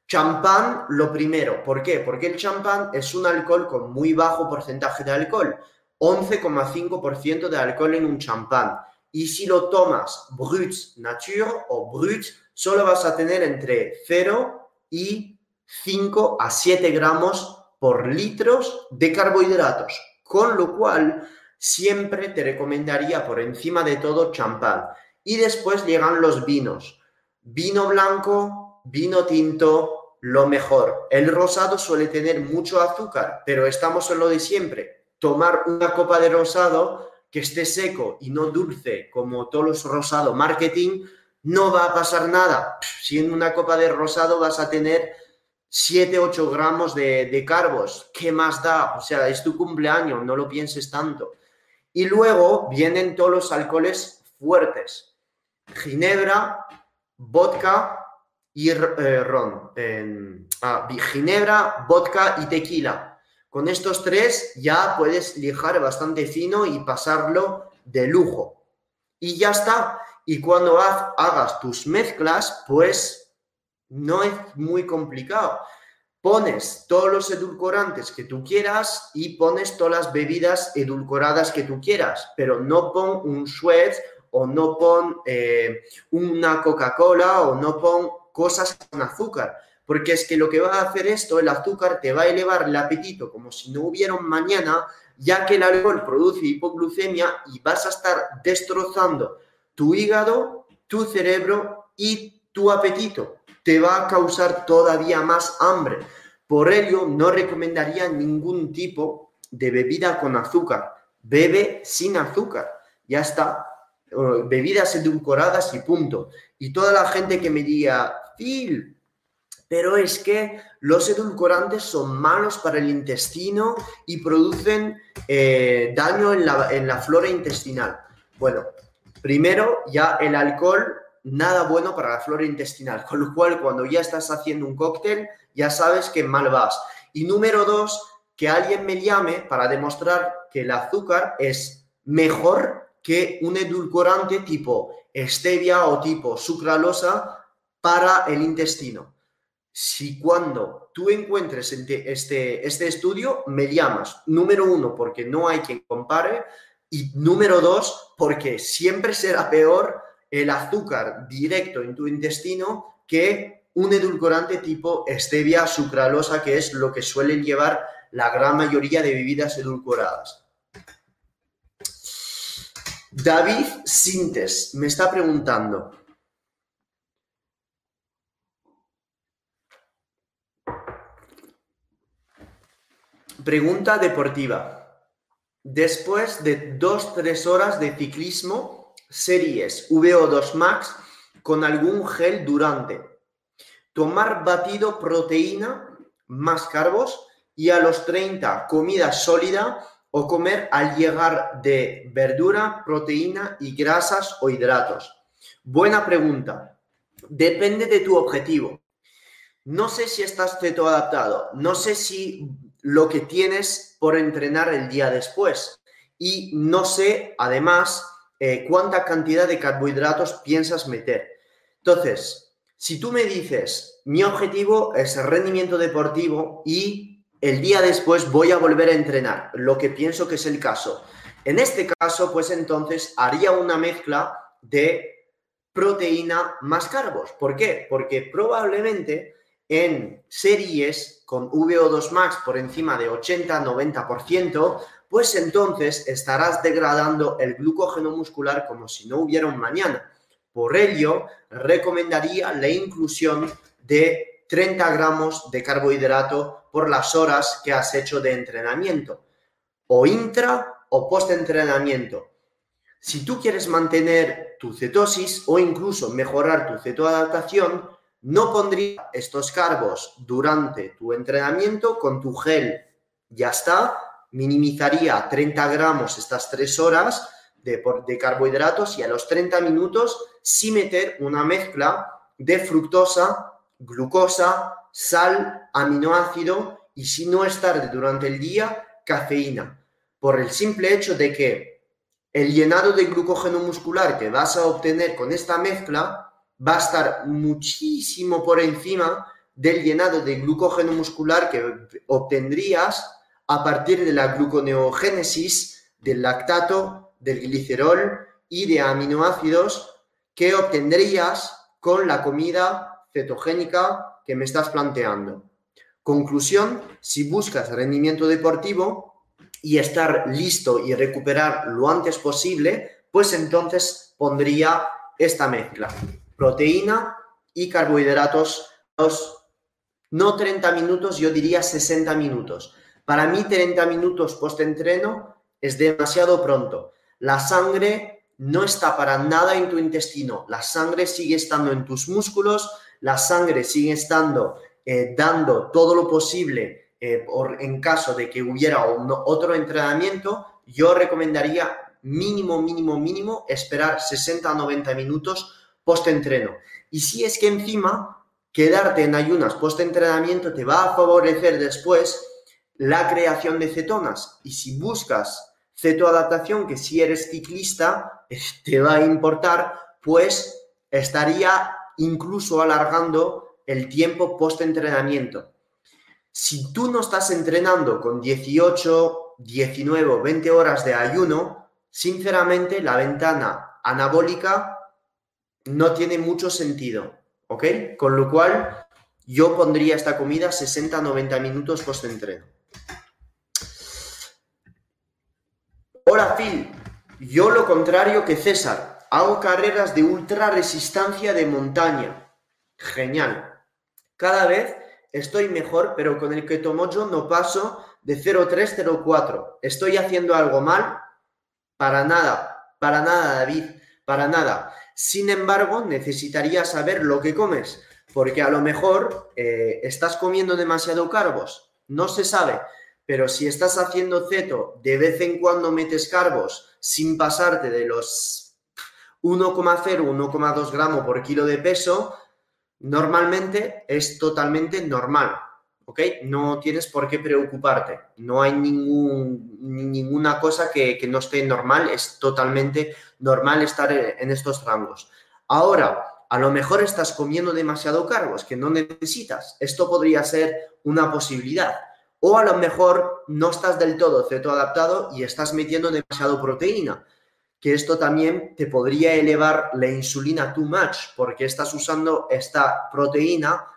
Champán, lo primero. ¿Por qué? Porque el champán es un alcohol con muy bajo porcentaje de alcohol. 11,5% de alcohol en un champán. Y si lo tomas brut nature o brut, solo vas a tener entre 0 y 5 a 7 gramos por litros de carbohidratos. Con lo cual, siempre te recomendaría por encima de todo champán. Y después llegan los vinos. Vino blanco, vino tinto, lo mejor. El rosado suele tener mucho azúcar, pero estamos en lo de siempre. Tomar una copa de rosado que esté seco y no dulce como todos los rosado marketing, no va a pasar nada. Si en una copa de rosado vas a tener 7, 8 gramos de, de carbos, ¿qué más da? O sea, es tu cumpleaños, no lo pienses tanto. Y luego vienen todos los alcoholes fuertes. Ginebra, vodka y eh, ron. ah, ginebra, vodka y tequila. Con estos tres ya puedes lijar bastante fino y pasarlo de lujo. Y ya está. Y cuando hagas tus mezclas, pues no es muy complicado. Pones todos los edulcorantes que tú quieras y pones todas las bebidas edulcoradas que tú quieras, pero no pon un Schweppes o no pon eh, una Coca-Cola o no pon cosas con azúcar. Porque es que lo que va a hacer esto, el azúcar, te va a elevar el apetito como si no hubiera un mañana, ya que el alcohol produce hipoglucemia y vas a estar destrozando tu hígado, tu cerebro y tu apetito. Te va a causar todavía más hambre. Por ello, no recomendaría ningún tipo de bebida con azúcar. Bebe sin azúcar. Ya está. Bebidas edulcoradas y punto. Y toda la gente que me diga, Phil, pero es que los edulcorantes son malos para el intestino y producen eh, daño en la, en la flora intestinal. Bueno, primero ya el alcohol, nada bueno para la flora intestinal, con lo cual cuando ya estás haciendo un cóctel, ya sabes que mal vas. Y número dos, que alguien me llame para demostrar que el azúcar es mejor que un edulcorante tipo stevia o tipo sucralosa para el intestino. Si cuando tú encuentres este, este estudio, me llamas, número uno, porque no hay quien compare, y número dos, porque siempre será peor el azúcar directo en tu intestino que un edulcorante tipo stevia sucralosa, que es lo que suelen llevar la gran mayoría de bebidas edulcoradas. David Sintes me está preguntando, Pregunta deportiva. Después de 2-3 horas de ciclismo, series VO2 Max con algún gel durante. Tomar batido proteína más carbos y a los 30 comida sólida o comer al llegar de verdura, proteína y grasas o hidratos. Buena pregunta. Depende de tu objetivo. No sé si estás ceto adaptado, no sé si lo que tienes por entrenar el día después. Y no sé, además, eh, cuánta cantidad de carbohidratos piensas meter. Entonces, si tú me dices, mi objetivo es el rendimiento deportivo y el día después voy a volver a entrenar, lo que pienso que es el caso. En este caso, pues entonces haría una mezcla de proteína más carbos. ¿Por qué? Porque probablemente en series con VO2 max por encima de 80-90%, pues entonces estarás degradando el glucógeno muscular como si no hubiera un mañana. Por ello, recomendaría la inclusión de 30 gramos de carbohidrato por las horas que has hecho de entrenamiento, o intra o post-entrenamiento. Si tú quieres mantener tu cetosis o incluso mejorar tu cetoadaptación, no pondría estos carbos durante tu entrenamiento con tu gel. Ya está, minimizaría 30 gramos estas 3 horas de, de carbohidratos y a los 30 minutos sí meter una mezcla de fructosa, glucosa, sal, aminoácido y si no es tarde durante el día, cafeína. Por el simple hecho de que el llenado de glucógeno muscular que vas a obtener con esta mezcla va a estar muchísimo por encima del llenado de glucógeno muscular que obtendrías a partir de la gluconeogénesis del lactato, del glicerol y de aminoácidos que obtendrías con la comida cetogénica que me estás planteando. Conclusión, si buscas rendimiento deportivo y estar listo y recuperar lo antes posible, pues entonces pondría esta mezcla proteína y carbohidratos, no 30 minutos, yo diría 60 minutos. Para mí 30 minutos post-entreno es demasiado pronto. La sangre no está para nada en tu intestino, la sangre sigue estando en tus músculos, la sangre sigue estando eh, dando todo lo posible eh, por, en caso de que hubiera otro entrenamiento, yo recomendaría mínimo, mínimo, mínimo esperar 60 a 90 minutos post-entreno. Y si es que encima quedarte en ayunas post-entrenamiento te va a favorecer después la creación de cetonas. Y si buscas cetoadaptación, que si eres ciclista te va a importar, pues estaría incluso alargando el tiempo post-entrenamiento. Si tú no estás entrenando con 18, 19 o 20 horas de ayuno, sinceramente la ventana anabólica no tiene mucho sentido. ¿ok? Con lo cual, yo pondría esta comida 60-90 minutos post-entreno. Hola Phil, yo lo contrario que César, hago carreras de ultra resistencia de montaña. Genial. Cada vez estoy mejor, pero con el Keto Mojo no paso de 0,304. ¿Estoy haciendo algo mal? Para nada, para nada, David, para nada. Sin embargo, necesitaría saber lo que comes, porque a lo mejor eh, estás comiendo demasiado carbos. No se sabe, pero si estás haciendo ceto, de vez en cuando metes carbos sin pasarte de los 1,0, 1,2 gramos por kilo de peso, normalmente es totalmente normal. ¿Ok? No tienes por qué preocuparte. No hay ninguna cosa que, que, no esté normal. Es totalmente normal estar en estos rangos. Ahora, a lo mejor estás comiendo demasiado cargos que no necesitas. Esto podría ser una posibilidad. O a lo mejor no estás del todo ceto adaptado y estás metiendo demasiado proteína, que esto también te podría elevar la insulina too much porque estás usando esta proteína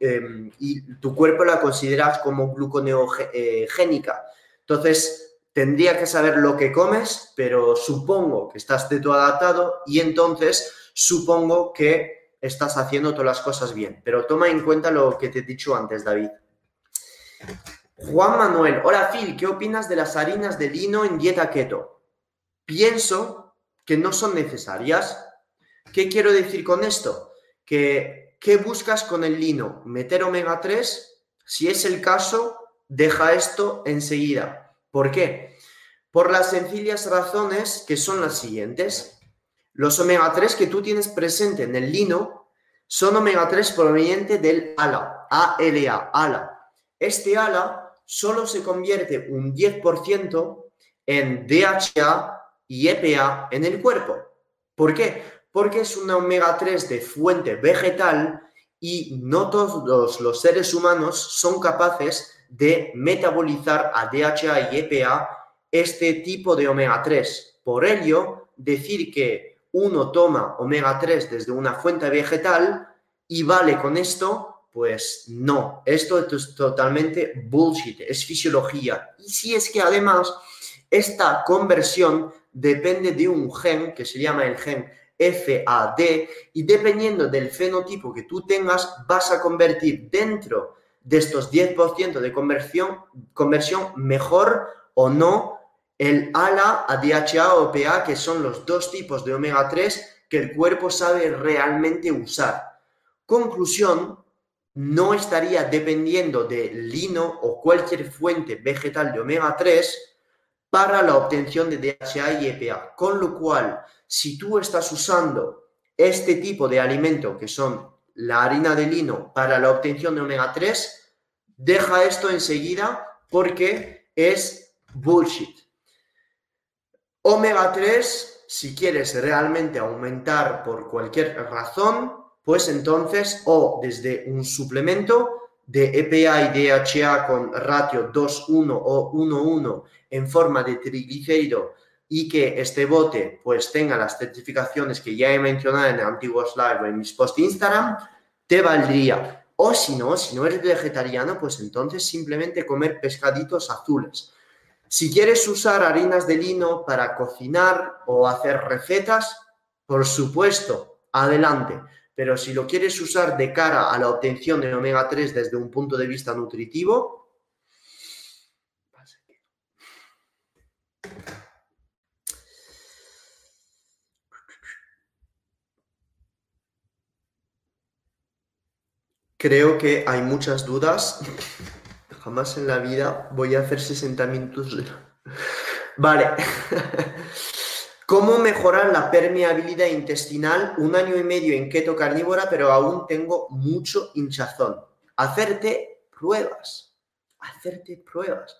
eh, y tu cuerpo la consideras como gluconeogénica. Entonces, tendría que saber lo que comes, pero supongo que estás ceto adaptado y entonces supongo que estás haciendo todas las cosas bien. Pero toma en cuenta lo que te he dicho antes, David. Juan Manuel, hola Phil, ¿qué opinas de las harinas de lino en dieta keto? Pienso que no son necesarias. ¿Qué quiero decir con esto? Que, ¿qué buscas con el lino? ¿Meter omega 3? Si es el caso, deja esto enseguida. ¿Por qué? Por las sencillas razones que son las siguientes. Los omega 3 que tú tienes presente en el lino son omega 3 proveniente del ALA, ALA, ALA. Este ALA solo se convierte un 10% en DHA y EPA en el cuerpo. ¿Por qué? Porque es una omega 3 de fuente vegetal y no todos los seres humanos son capaces de metabolizar a DHA y EPA este tipo de omega 3. Por ello, decir que uno toma omega 3 desde una fuente vegetal y vale con esto pues no, esto es totalmente bullshit, es fisiología. Y si es que además esta conversión depende de un gen que se llama el gen FAD y dependiendo del fenotipo que tú tengas vas a convertir dentro de estos 10% de conversión, conversión mejor o no el ALA a DHA o PA, que son los dos tipos de omega 3 que el cuerpo sabe realmente usar. Conclusión, no estaría dependiendo de lino o cualquier fuente vegetal de omega 3 para la obtención de DHA y EPA. Con lo cual, si tú estás usando este tipo de alimento, que son la harina de lino, para la obtención de omega 3, deja esto enseguida porque es bullshit. Omega 3, si quieres realmente aumentar por cualquier razón, pues entonces o desde un suplemento de EPA y DHA con ratio 2-1 o 1-1 en forma de triglicérido y que este bote pues tenga las certificaciones que ya he mencionado en antiguos live o en mis posts Instagram, te valdría. O si no, si no eres vegetariano, pues entonces simplemente comer pescaditos azules. Si quieres usar harinas de lino para cocinar o hacer recetas, por supuesto, adelante pero si lo quieres usar de cara a la obtención de omega 3 desde un punto de vista nutritivo, creo que hay muchas dudas. Jamás en la vida voy a hacer 60 minutos. Vale. ¿Cómo mejorar la permeabilidad intestinal? Un año y medio en keto carnívora, pero aún tengo mucho hinchazón. Hacerte pruebas. Hacerte pruebas.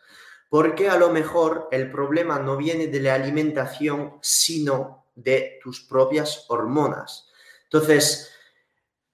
Porque a lo mejor el problema no viene de la alimentación, sino de tus propias hormonas. Entonces,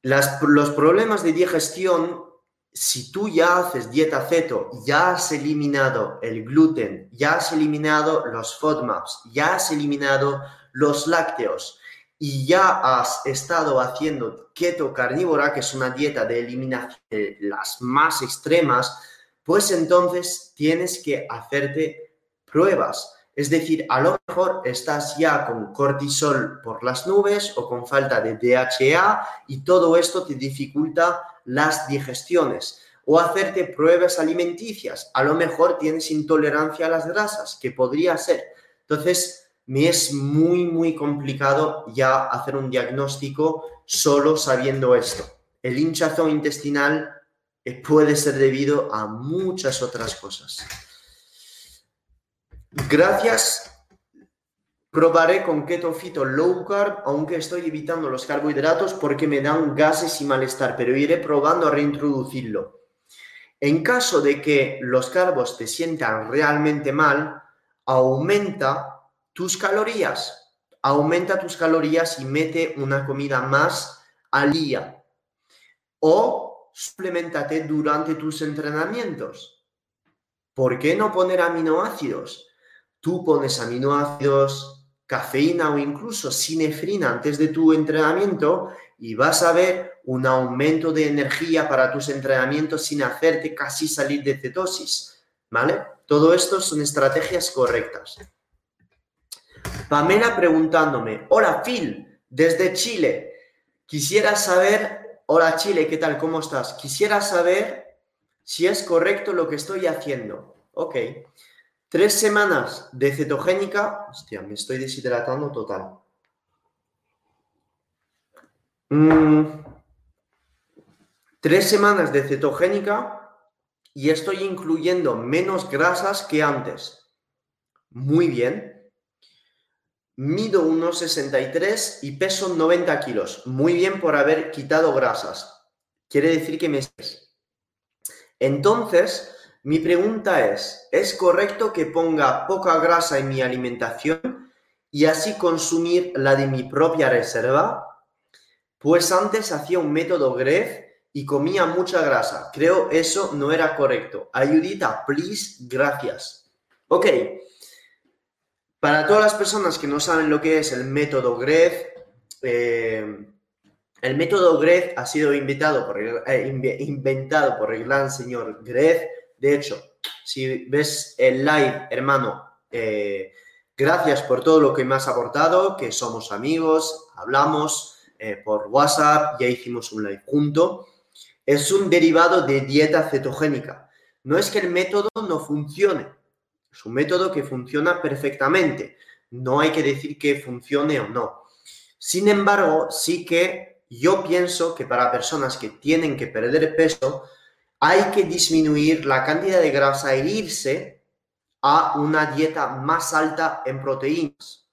los problemas de digestión si tú ya haces dieta ceto, ya has eliminado el gluten, ya has eliminado los FODMAPs, ya has eliminado los lácteos y ya has estado haciendo keto carnívora, que es una dieta de eliminación de las más extremas, pues entonces tienes que hacerte pruebas. Es decir, a lo mejor estás ya con cortisol por las nubes o con falta de DHA y todo esto te dificulta las digestiones. O hacerte pruebas alimenticias. A lo mejor tienes intolerancia a las grasas, que podría ser. Entonces, me es muy, muy complicado ya hacer un diagnóstico solo sabiendo esto. El hinchazón intestinal eh, puede ser debido a muchas otras cosas. Gracias. Probaré con keto fito low carb, aunque estoy evitando los carbohidratos porque me dan gases y malestar, pero iré probando a reintroducirlo. En caso de que los carbos te sientan realmente mal, aumenta tus calorías. Aumenta tus calorías y mete una comida más al día. O suplementate durante tus entrenamientos. ¿Por qué no poner aminoácidos? Tú pones aminoácidos, cafeína o incluso sinefrina antes de tu entrenamiento y vas a ver un aumento de energía para tus entrenamientos sin hacerte casi salir de cetosis. ¿Vale? Todo esto son estrategias correctas. Pamela preguntándome, hola Phil, desde Chile. Quisiera saber, hola Chile, ¿qué tal? ¿Cómo estás? Quisiera saber si es correcto lo que estoy haciendo. Ok. Tres semanas de cetogénica. Hostia, me estoy deshidratando total. Mm. tres semanas de cetogénica y estoy incluyendo menos grasas que antes. Muy bien. Mido unos 63 y peso 90 kilos. Muy bien por haber quitado grasas. Quiere decir que me... Entonces, mi pregunta es, ¿es correcto que ponga poca grasa en mi alimentación y así consumir la de mi propia reserva? Pues antes hacía un método GREF y comía mucha grasa. Creo eso no era correcto. Ayudita, please, gracias. Ok, para todas las personas que no saben lo que es el método GREF, eh, el método GREF ha sido eh, inventado por el gran señor Gref. De hecho, si ves el live, hermano, eh, gracias por todo lo que me has aportado, que somos amigos, hablamos por WhatsApp, ya hicimos un live junto. Es un derivado de dieta cetogénica. No es que el método no funcione, es un método que funciona perfectamente. No hay que decir que funcione o no. Sin embargo, sí que yo pienso que para personas que tienen que perder peso, hay que disminuir la cantidad de grasa e irse a una dieta más alta en proteínas.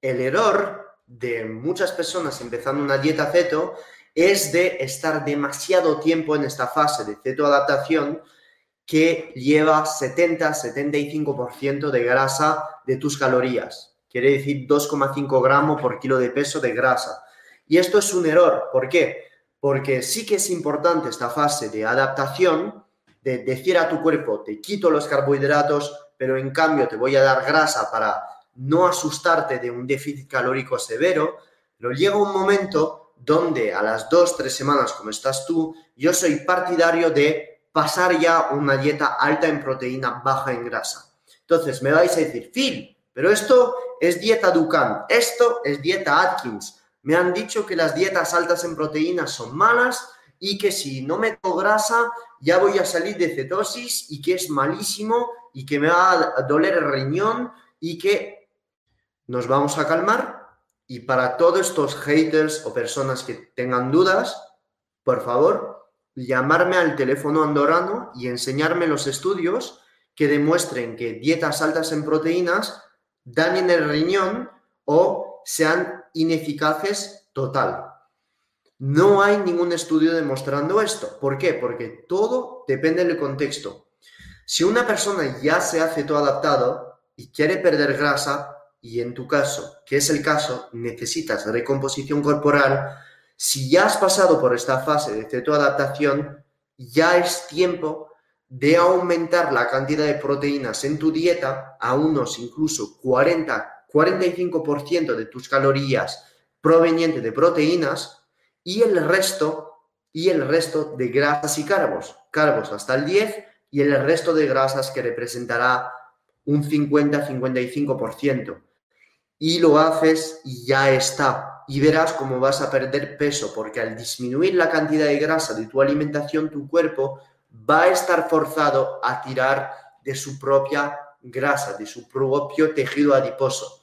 El error de muchas personas empezando una dieta ceto es de estar demasiado tiempo en esta fase de cetoadaptación que lleva 70-75% de grasa de tus calorías. Quiere decir 2,5 gramos por kilo de peso de grasa. Y esto es un error. ¿Por qué? Porque sí que es importante esta fase de adaptación, de decir a tu cuerpo, te quito los carbohidratos, pero en cambio te voy a dar grasa para no asustarte de un déficit calórico severo. Pero llega un momento donde a las 2-3 semanas, como estás tú, yo soy partidario de pasar ya una dieta alta en proteína, baja en grasa. Entonces me vais a decir, Phil, pero esto es dieta Dukan, esto es dieta Atkins. Me han dicho que las dietas altas en proteínas son malas y que si no meto grasa ya voy a salir de cetosis y que es malísimo y que me va a doler el riñón y que nos vamos a calmar. Y para todos estos haters o personas que tengan dudas, por favor, llamarme al teléfono andorano y enseñarme los estudios que demuestren que dietas altas en proteínas dañen el riñón o sean ineficaces total. No hay ningún estudio demostrando esto. ¿Por qué? Porque todo depende del contexto. Si una persona ya se hace todo adaptado y quiere perder grasa, y en tu caso, que es el caso, necesitas recomposición corporal, si ya has pasado por esta fase de cetoadaptación, ya es tiempo de aumentar la cantidad de proteínas en tu dieta a unos incluso 40, 45% de tus calorías proveniente de proteínas y el resto y el resto de grasas y carbos, carbos hasta el 10 y el resto de grasas que representará un 50-55%. Y lo haces y ya está. Y verás cómo vas a perder peso, porque al disminuir la cantidad de grasa de tu alimentación, tu cuerpo va a estar forzado a tirar de su propia grasa, de su propio tejido adiposo.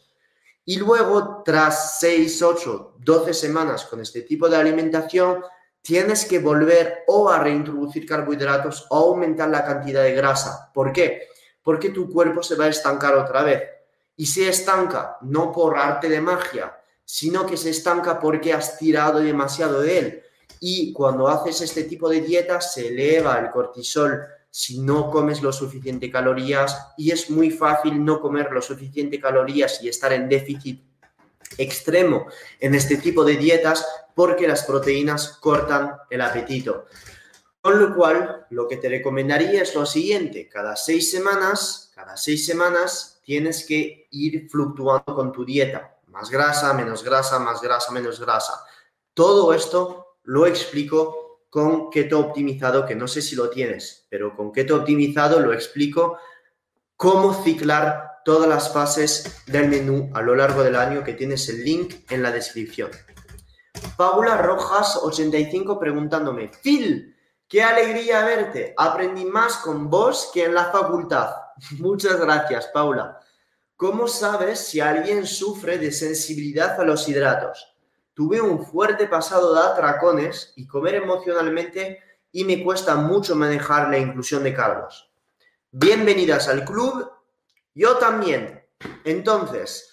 Y luego, tras 6, 8, 12 semanas con este tipo de alimentación, tienes que volver o a reintroducir carbohidratos o aumentar la cantidad de grasa. ¿Por qué? Porque tu cuerpo se va a estancar otra vez. Y se estanca no por arte de magia, sino que se estanca porque has tirado demasiado de él. Y cuando haces este tipo de dieta se eleva el cortisol si no comes lo suficiente calorías y es muy fácil no comer lo suficiente calorías y estar en déficit extremo en este tipo de dietas porque las proteínas cortan el apetito. Con lo cual, lo que te recomendaría es lo siguiente, cada seis semanas, cada seis semanas tienes que ir fluctuando con tu dieta, más grasa, menos grasa, más grasa, menos grasa. Todo esto lo explico con keto optimizado, que no sé si lo tienes, pero con keto optimizado lo explico cómo ciclar todas las fases del menú a lo largo del año que tienes el link en la descripción. Paula Rojas 85 preguntándome, Phil, qué alegría verte, aprendí más con vos que en la facultad. Muchas gracias, Paula. ¿Cómo sabes si alguien sufre de sensibilidad a los hidratos? Tuve un fuerte pasado de atracones y comer emocionalmente y me cuesta mucho manejar la inclusión de cargos. Bienvenidas al club yo también. Entonces,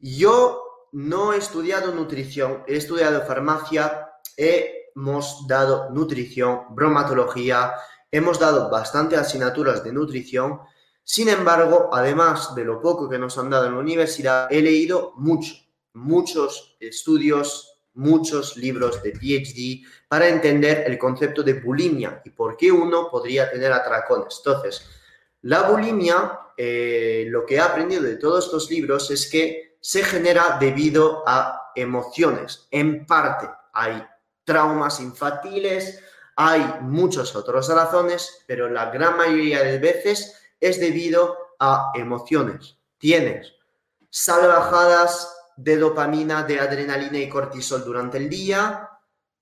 yo no he estudiado nutrición, he estudiado farmacia, hemos dado nutrición, bromatología, hemos dado bastantes asignaturas de nutrición. Sin embargo, además de lo poco que nos han dado en la universidad, he leído mucho, muchos estudios, muchos libros de PhD para entender el concepto de bulimia y por qué uno podría tener atracones. Entonces, la bulimia, eh, lo que he aprendido de todos estos libros es que se genera debido a emociones. En parte hay traumas infantiles, hay muchas otras razones, pero la gran mayoría de veces es debido a emociones. Tienes salvajadas de dopamina, de adrenalina y cortisol durante el día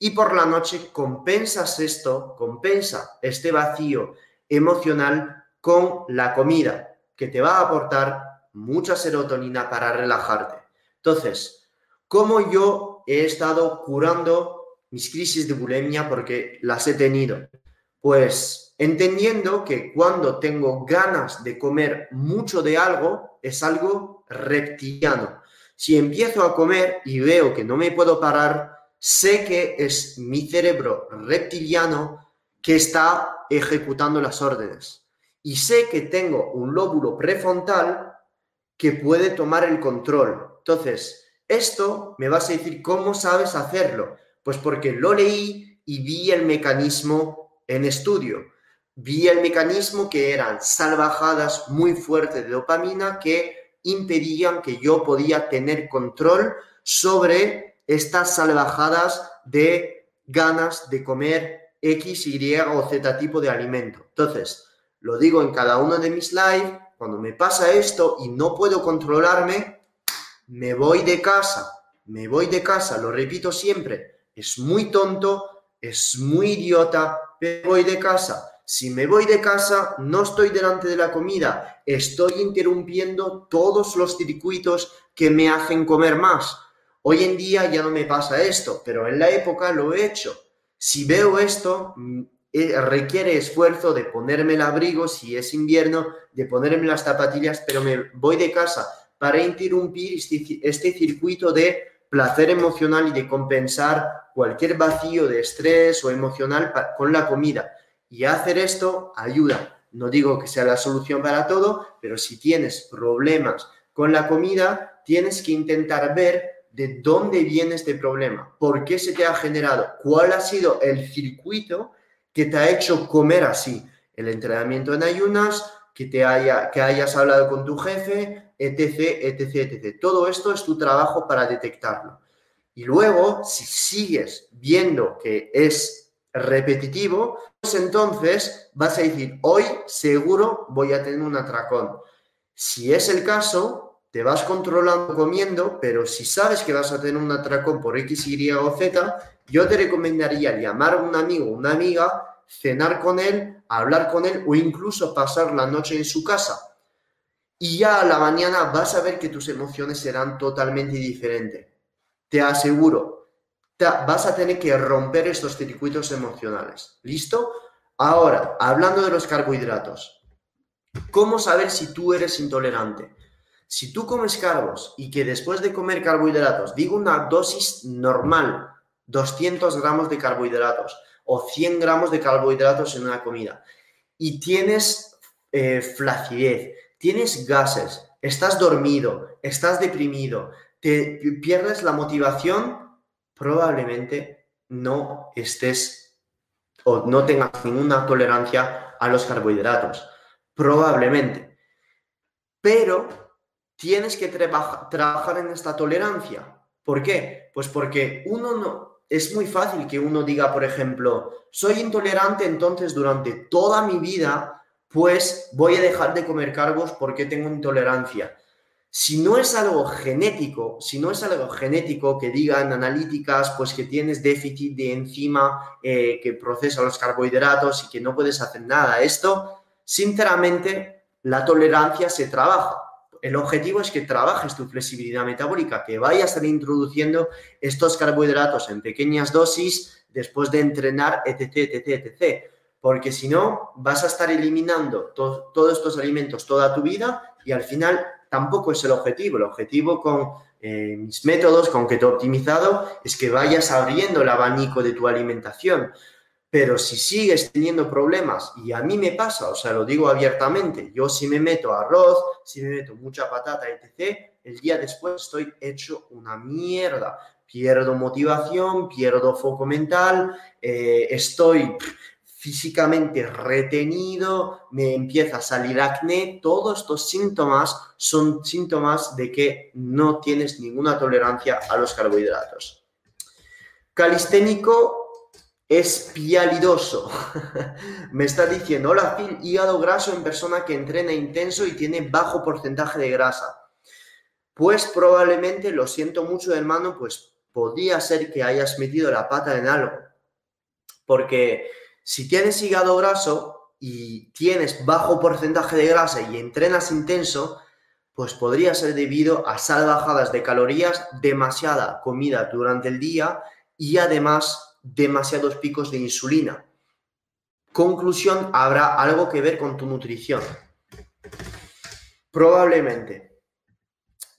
y por la noche compensas esto, compensa este vacío emocional con la comida, que te va a aportar mucha serotonina para relajarte. Entonces, ¿cómo yo he estado curando mis crisis de bulimia porque las he tenido? Pues entendiendo que cuando tengo ganas de comer mucho de algo, es algo reptiliano. Si empiezo a comer y veo que no me puedo parar, sé que es mi cerebro reptiliano que está ejecutando las órdenes y sé que tengo un lóbulo prefrontal que puede tomar el control. Entonces, esto me vas a decir, ¿cómo sabes hacerlo? Pues porque lo leí y vi el mecanismo en estudio. Vi el mecanismo que eran salvajadas muy fuertes de dopamina que impedían que yo podía tener control sobre estas salvajadas de ganas de comer X, Y o Z tipo de alimento. Entonces, lo digo en cada uno de mis lives, cuando me pasa esto y no puedo controlarme, me voy de casa, me voy de casa, lo repito siempre, es muy tonto, es muy idiota, me voy de casa. Si me voy de casa, no estoy delante de la comida, estoy interrumpiendo todos los circuitos que me hacen comer más. Hoy en día ya no me pasa esto, pero en la época lo he hecho. Si veo esto, eh, requiere esfuerzo de ponerme el abrigo si es invierno, de ponerme las zapatillas, pero me voy de casa para interrumpir este, este, circuito de placer emocional y de compensar cualquier vacío de estrés o emocional con la comida. Y hacer esto ayuda. No digo que sea la solución para todo, pero si tienes problemas con la comida, tienes que intentar ver de dónde viene este problema, por qué se te ha generado, cuál ha sido el circuito que te ha hecho comer así. El entrenamiento en ayunas, que, te haya, que hayas hablado con tu jefe, etc, etc, etc. Todo esto es tu trabajo para detectarlo. Y luego, si sigues viendo que es repetitivo, pues entonces vas a decir, hoy seguro voy a tener un atracón. Si es el caso, te vas controlando comiendo, pero si sabes que vas a tener un atracón por X, Y o Z, yo te recomendaría llamar a un amigo o una amiga, cenar con él, hablar con él o incluso pasar la noche en su casa. Y ya a la mañana vas a ver que tus emociones serán totalmente diferentes. Te aseguro, vas a tener que romper estos circuitos emocionales. ¿Listo? Ahora, hablando de los carbohidratos, ¿cómo saber si tú eres intolerante? Si tú comes carbos y que después de comer carbohidratos, digo una dosis normal, 200 gramos de carbohidratos o 100 gramos de carbohidratos en una comida, y tienes eh, flacidez, tienes gases, estás dormido, estás deprimido, te pierdes la motivación, probablemente no estés o no tengas ninguna tolerancia a los carbohidratos. Probablemente. Pero tienes que trabajar en esta tolerancia. ¿Por qué? Pues porque uno no, es muy fácil que uno diga, por ejemplo, soy intolerante, entonces durante toda mi vida, pues voy a dejar de comer carbos porque tengo intolerancia si no es algo genético, si no es algo genético que digan analíticas, pues que tienes déficit de enzima eh, que procesa los carbohidratos y que no puedes hacer nada, esto, sinceramente, la tolerancia se trabaja. El objetivo es que trabajes tu flexibilidad metabólica, que vayas introduciendo estos carbohidratos en pequeñas dosis después de entrenar, etc., etc., etc. Porque si no, vas a estar eliminando todos estos alimentos toda tu vida y al final tampoco es el objetivo. El objetivo con eh, mis métodos, con que te he optimizado, es que vayas abriendo el abanico de tu alimentación. Pero si sigues teniendo problemas, y a mí me pasa, o sea, lo digo abiertamente, yo si me meto arroz, si me meto mucha patata, etc., el día después estoy hecho una mierda. Pierdo motivación, pierdo foco mental, eh, estoy físicamente retenido, me empieza a salir acné, todos estos síntomas son síntomas de que no tienes ninguna tolerancia a los carbohidratos. Calisténico es pialidoso. me está diciendo, hola Phil, hígado graso en persona que entrena intenso y tiene bajo porcentaje de grasa. Pues probablemente, lo siento mucho hermano, pues podría ser que hayas metido la pata en algo. Porque si tienes hígado graso y tienes bajo porcentaje de grasa y entrenas intenso, pues podría ser debido a salvajadas de calorías, demasiada comida durante el día y además demasiados picos de insulina. Conclusión, habrá algo que ver con tu nutrición. Probablemente.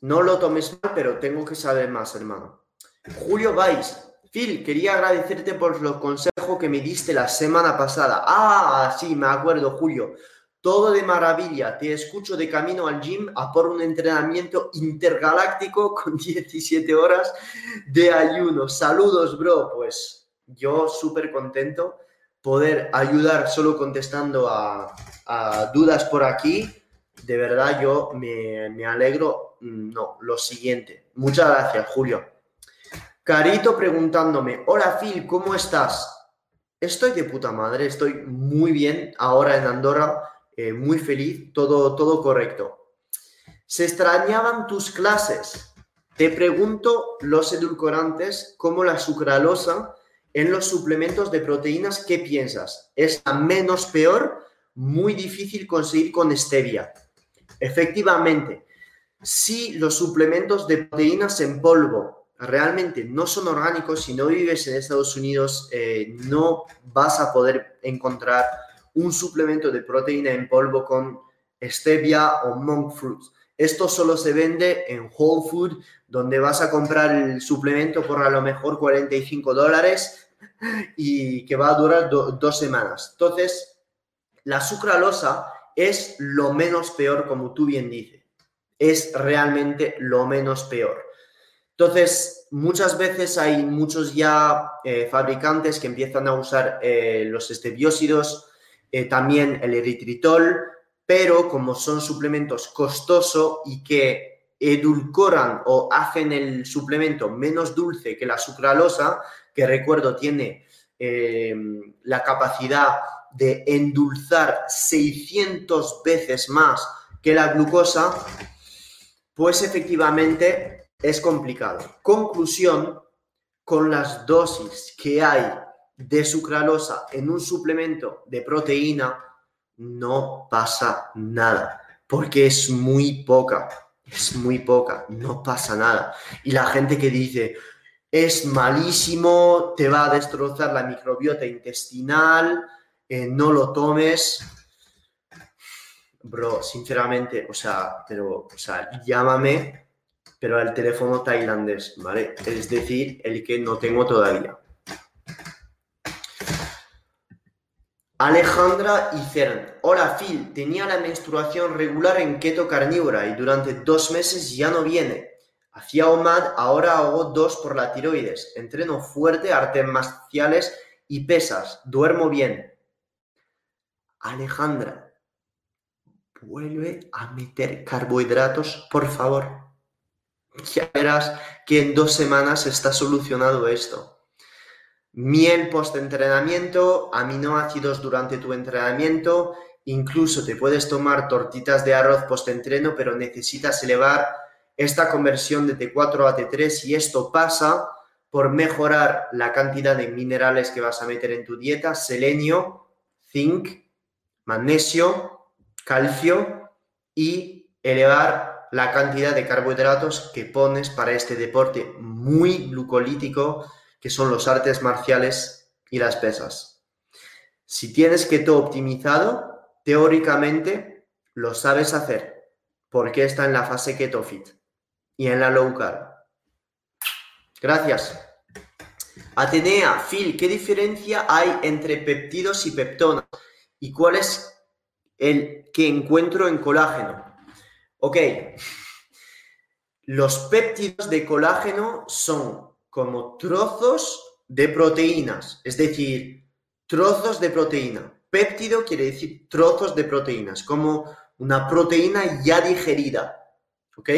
No lo tomes mal, pero tengo que saber más, hermano. Julio Vais, Phil, quería agradecerte por los consejos que me diste la semana pasada. Ah, sí, me acuerdo, Julio. Todo de maravilla. Te escucho de camino al gym a por un entrenamiento intergaláctico con 17 horas de ayuno. Saludos, bro. Pues yo súper contento poder ayudar solo contestando a, dudas por aquí. De verdad, yo me, me alegro. No, lo siguiente. Muchas gracias, Julio. Carito preguntándome, hola Phil, ¿cómo estás? Estoy de puta madre, estoy muy bien ahora en Andorra, eh, muy feliz, todo, todo correcto. ¿Se extrañaban tus clases? Te pregunto los edulcorantes como la sucralosa en los suplementos de proteínas, ¿qué piensas? ¿Es la menos peor? Muy difícil conseguir con stevia. Efectivamente, si los suplementos de proteínas en polvo realmente no son orgánicos, si no vives en Estados Unidos, eh, no vas a poder encontrar un suplemento de proteína en polvo con stevia o monk fruit. Esto solo se vende en Whole Food, donde vas a comprar el suplemento por a lo mejor 45 dólares y que va a durar dos semanas. Entonces, la sucralosa es lo menos peor, como tú bien dices. Es realmente lo menos peor. Entonces, muchas veces hay muchos ya eh, fabricantes que empiezan a usar eh, los estebiósidos, eh, también el eritritol, pero como son suplementos costosos y que edulcoran o hacen el suplemento menos dulce que la sucralosa, que recuerdo tiene eh, la capacidad de endulzar 600 veces más que la glucosa, pues efectivamente es complicado. Conclusión, con las dosis que hay de sucralosa en un suplemento de proteína, no pasa nada, porque es muy poca, es muy poca, no pasa nada. Y la gente que dice, es malísimo, te va a destrozar la microbiota intestinal, eh, no lo tomes. Bro, sinceramente, o sea, pero, o sea, llámame, pero al teléfono tailandés, ¿vale? Es decir, el que no tengo todavía. Alejandra Icern. Hola Phil, tenía la menstruación regular en keto carnívora y durante dos meses ya no viene. Hacía OMAD, ahora hago dos por la tiroides. Entreno fuerte, artes marciales y pesas. Duermo bien. Alejandra, vuelve a meter carbohidratos, por favor. Ya verás que en dos semanas está solucionado esto. Miel post-entrenamiento, aminoácidos durante tu entrenamiento, incluso te puedes tomar tortitas de arroz post-entreno, pero necesitas elevar esta conversión de T4 a T3 y esto pasa por mejorar la cantidad de minerales que vas a meter en tu dieta, selenio, zinc, magnesio, calcio y elevar la cantidad de carbohidratos que pones para este deporte muy glucolítico que son los artes marciales y las pesas. Si tienes keto optimizado, teóricamente lo sabes hacer, porque está en la fase keto fit y en la low carb. Gracias. Atenea, Phil, ¿qué diferencia hay entre peptidos y peptonas? ¿Y cuál es el que encuentro en colágeno? Ok, los péptidos de colágeno son como trozos de proteínas, es decir, trozos de proteína. Péptido quiere decir trozos de proteínas, como una proteína ya digerida. ¿Ok?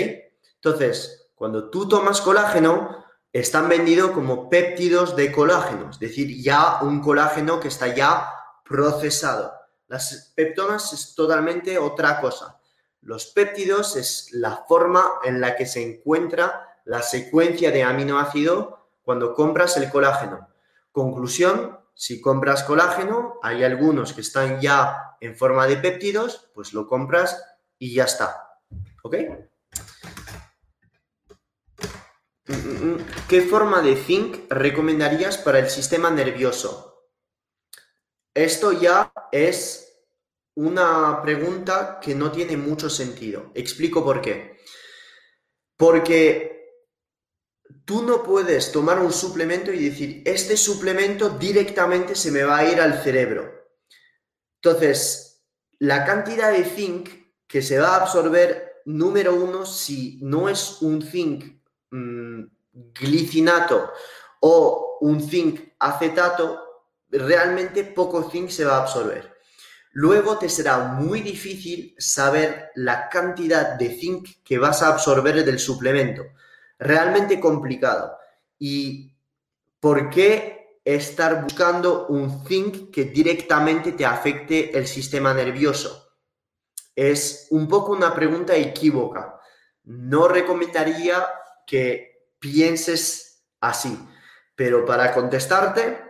Entonces, cuando tú tomas colágeno, están vendidos como péptidos de colágeno, es decir, ya un colágeno que está ya procesado. Las peptonas es totalmente otra cosa. Los péptidos es la forma en la que se encuentra la secuencia de aminoácido cuando compras el colágeno. Conclusión, si compras colágeno, hay algunos que están ya en forma de péptidos, pues lo compras y ya está. ¿Ok? ¿Qué forma de zinc recomendarías para el sistema nervioso? Esto ya es una pregunta que no tiene mucho sentido. Explico por qué. Porque tú no puedes tomar un suplemento y decir, este suplemento directamente se me va a ir al cerebro. Entonces, la cantidad de zinc que se va a absorber, número uno, si no es un zinc mm, glicinato o un zinc acetato, realmente poco zinc se va a absorber. Luego te será muy difícil saber la cantidad de zinc que vas a absorber del suplemento realmente complicado. ¿Y por qué estar buscando un zinc que directamente te afecte el sistema nervioso? Es un poco una pregunta equívoca. No recomendaría que pienses así, pero para contestarte,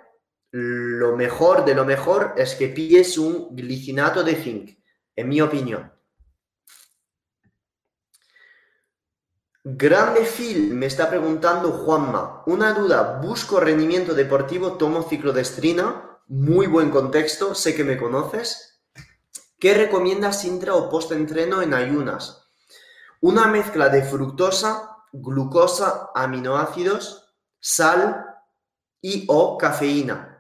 lo mejor de lo mejor es que pilles un glicinato de zinc, en mi opinión. Grande Phil, me está preguntando Juanma. Una duda, busco rendimiento deportivo, tomo ciclodestrina, muy buen contexto, sé que me conoces. ¿Qué recomiendas intra o post-entreno en ayunas? Una mezcla de fructosa, glucosa, aminoácidos, sal y o cafeína.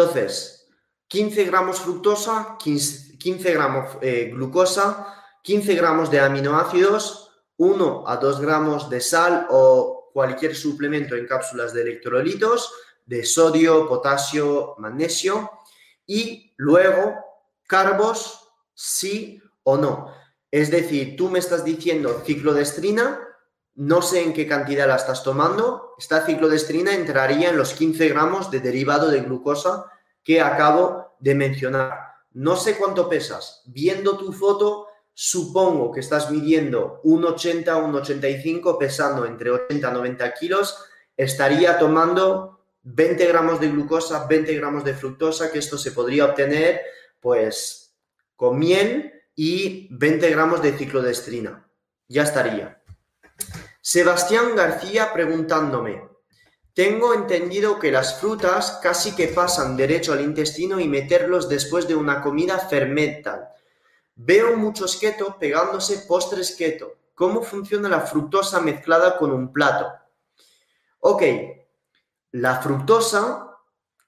Entonces, 15 gramos fructosa, 15, gramos eh, glucosa, 15 gramos de aminoácidos, 1 a 2 gramos de sal o cualquier suplemento en cápsulas de electrolitos, de sodio, potasio, magnesio y luego carbos, sí o no. Es decir, tú me estás diciendo ciclodestrina, no sé en qué cantidad la estás tomando. Esta ciclodestrina entraría en los 15 gramos de derivado de glucosa que acabo de mencionar. No sé cuánto pesas. Viendo tu foto, supongo que estás midiendo un 80, un 85, pesando entre 80 y 90 kilos. Estaría tomando 20 gramos de glucosa, 20 gramos de fructosa, que esto se podría obtener pues con miel y 20 gramos de ciclodestrina. Ya estaría. Sebastián García preguntándome, tengo entendido que las frutas casi que pasan derecho al intestino y meterlos después de una comida fermentan. Veo muchos keto pegándose postres keto. ¿Cómo funciona la fructosa mezclada con un plato? Ok, la fructosa,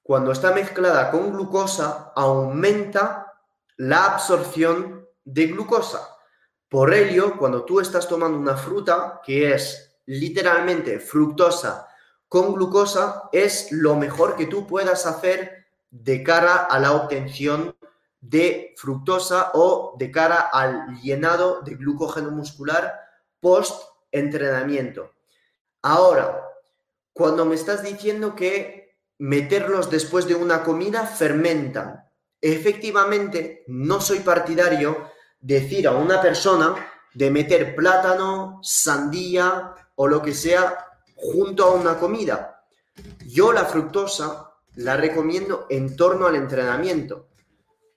cuando está mezclada con glucosa, aumenta la absorción de glucosa. Por ello, cuando tú estás tomando una fruta que es literalmente fructosa con glucosa, es lo mejor que tú puedas hacer de cara a la obtención de fructosa o de cara al llenado de glucógeno muscular post entrenamiento. Ahora, cuando me estás diciendo que meterlos después de una comida fermentan, efectivamente no soy partidario decir a una persona de meter plátano, sandía o lo que sea junto a una comida. Yo la fructosa la recomiendo en torno al entrenamiento,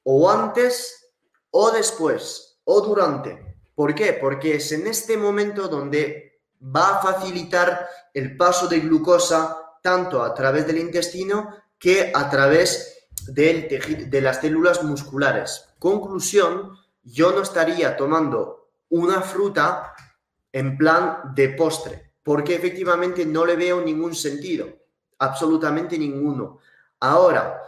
o antes o después, o durante. ¿Por qué? Porque es en este momento donde va a facilitar el paso de glucosa tanto a través del intestino que a través del de las células musculares. Conclusión, yo no estaría tomando una fruta en plan de postre, porque efectivamente no le veo ningún sentido, absolutamente ninguno. Ahora,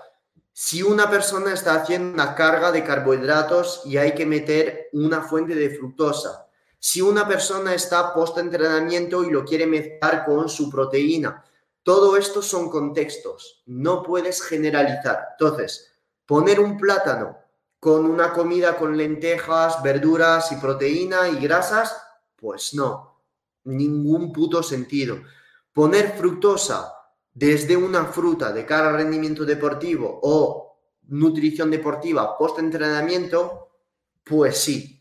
si una persona está haciendo una carga de carbohidratos y hay que meter una fuente de fructosa, si una persona está post-entrenamiento y lo quiere mezclar con su proteína, todo esto son contextos, no puedes generalizar. Entonces, poner un plátano con una comida con lentejas, verduras y proteína y grasas, pues no, ningún puto sentido. Poner fructosa desde una fruta de cara al rendimiento deportivo o nutrición deportiva post-entrenamiento, pues sí.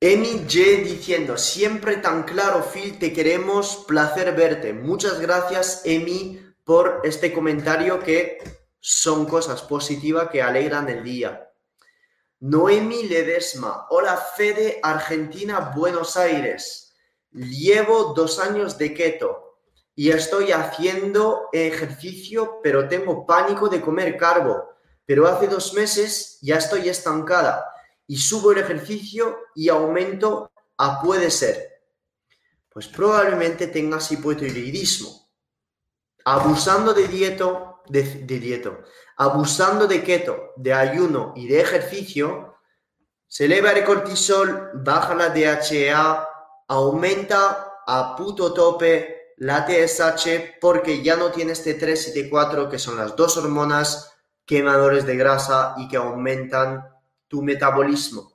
Emi J diciendo, siempre tan claro, Phil, te queremos, placer verte. Muchas gracias, Emi, por este comentario que son cosas positivas que alegran el día. Noemi Ledesma, hola Fede, Argentina, Buenos Aires. Llevo dos años de keto y estoy haciendo ejercicio, pero tengo pánico de comer carbo. Pero hace dos meses ya estoy estancada y subo el ejercicio y aumento a puede ser. Pues probablemente tengas hipotiroidismo abusando de dieto, de, dieto, abusando de keto, de ayuno y de ejercicio, se eleva el cortisol, baja la DHA, aumenta a puto tope la TSH porque ya no tienes T3 y T4, que son las dos hormonas quemadores de grasa y que aumentan tu metabolismo.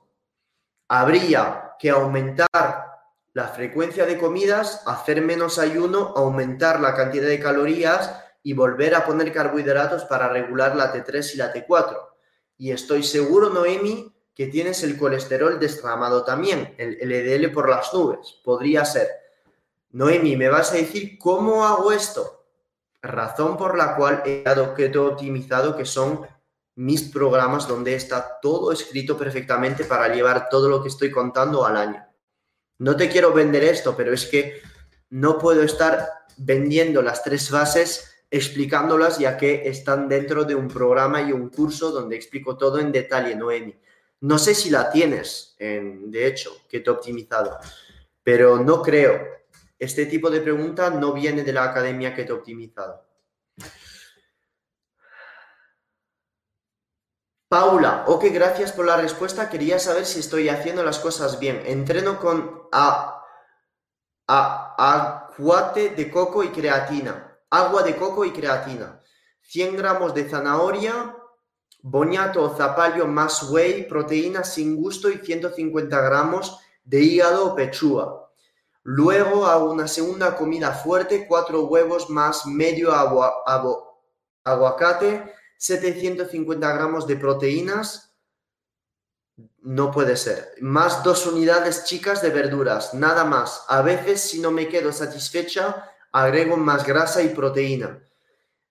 Habría que aumentar la frecuencia de comidas, hacer menos ayuno, aumentar la cantidad de calorías y volver a poner carbohidratos para regular la T3 y la T4. Y estoy seguro, Noemi, que tienes el colesterol desramado también, el LDL por las nubes. Podría ser. Noemi, ¿me vas a decir cómo hago esto? Razón por la cual he dado keto optimizado, que son mis programas donde está todo escrito perfectamente para llevar todo lo que estoy contando al año no te quiero vender esto, pero es que no puedo estar vendiendo las tres bases explicándolas ya que están dentro de un programa y un curso donde explico todo en detalle, Noemi. No sé si la tienes, de hecho, que te he optimizado, pero no creo. Este tipo de pregunta no viene de la academia que te he optimizado. Paula, ok, gracias por la respuesta. Quería saber si estoy haciendo las cosas bien. Entreno con a, a, aguate de coco y creatina. Agua de coco y creatina. 100 gramos de zanahoria Boñato o zapallo más whey, proteína sin gusto y 150 gramos de hígado o pechuga. Luego hago una segunda comida fuerte, cuatro huevos más medio aguacate, 750 gramos de proteínas. No puede ser. Más dos unidades chicas de verduras, nada más. A veces si no me quedo satisfecha, agrego más grasa y proteína.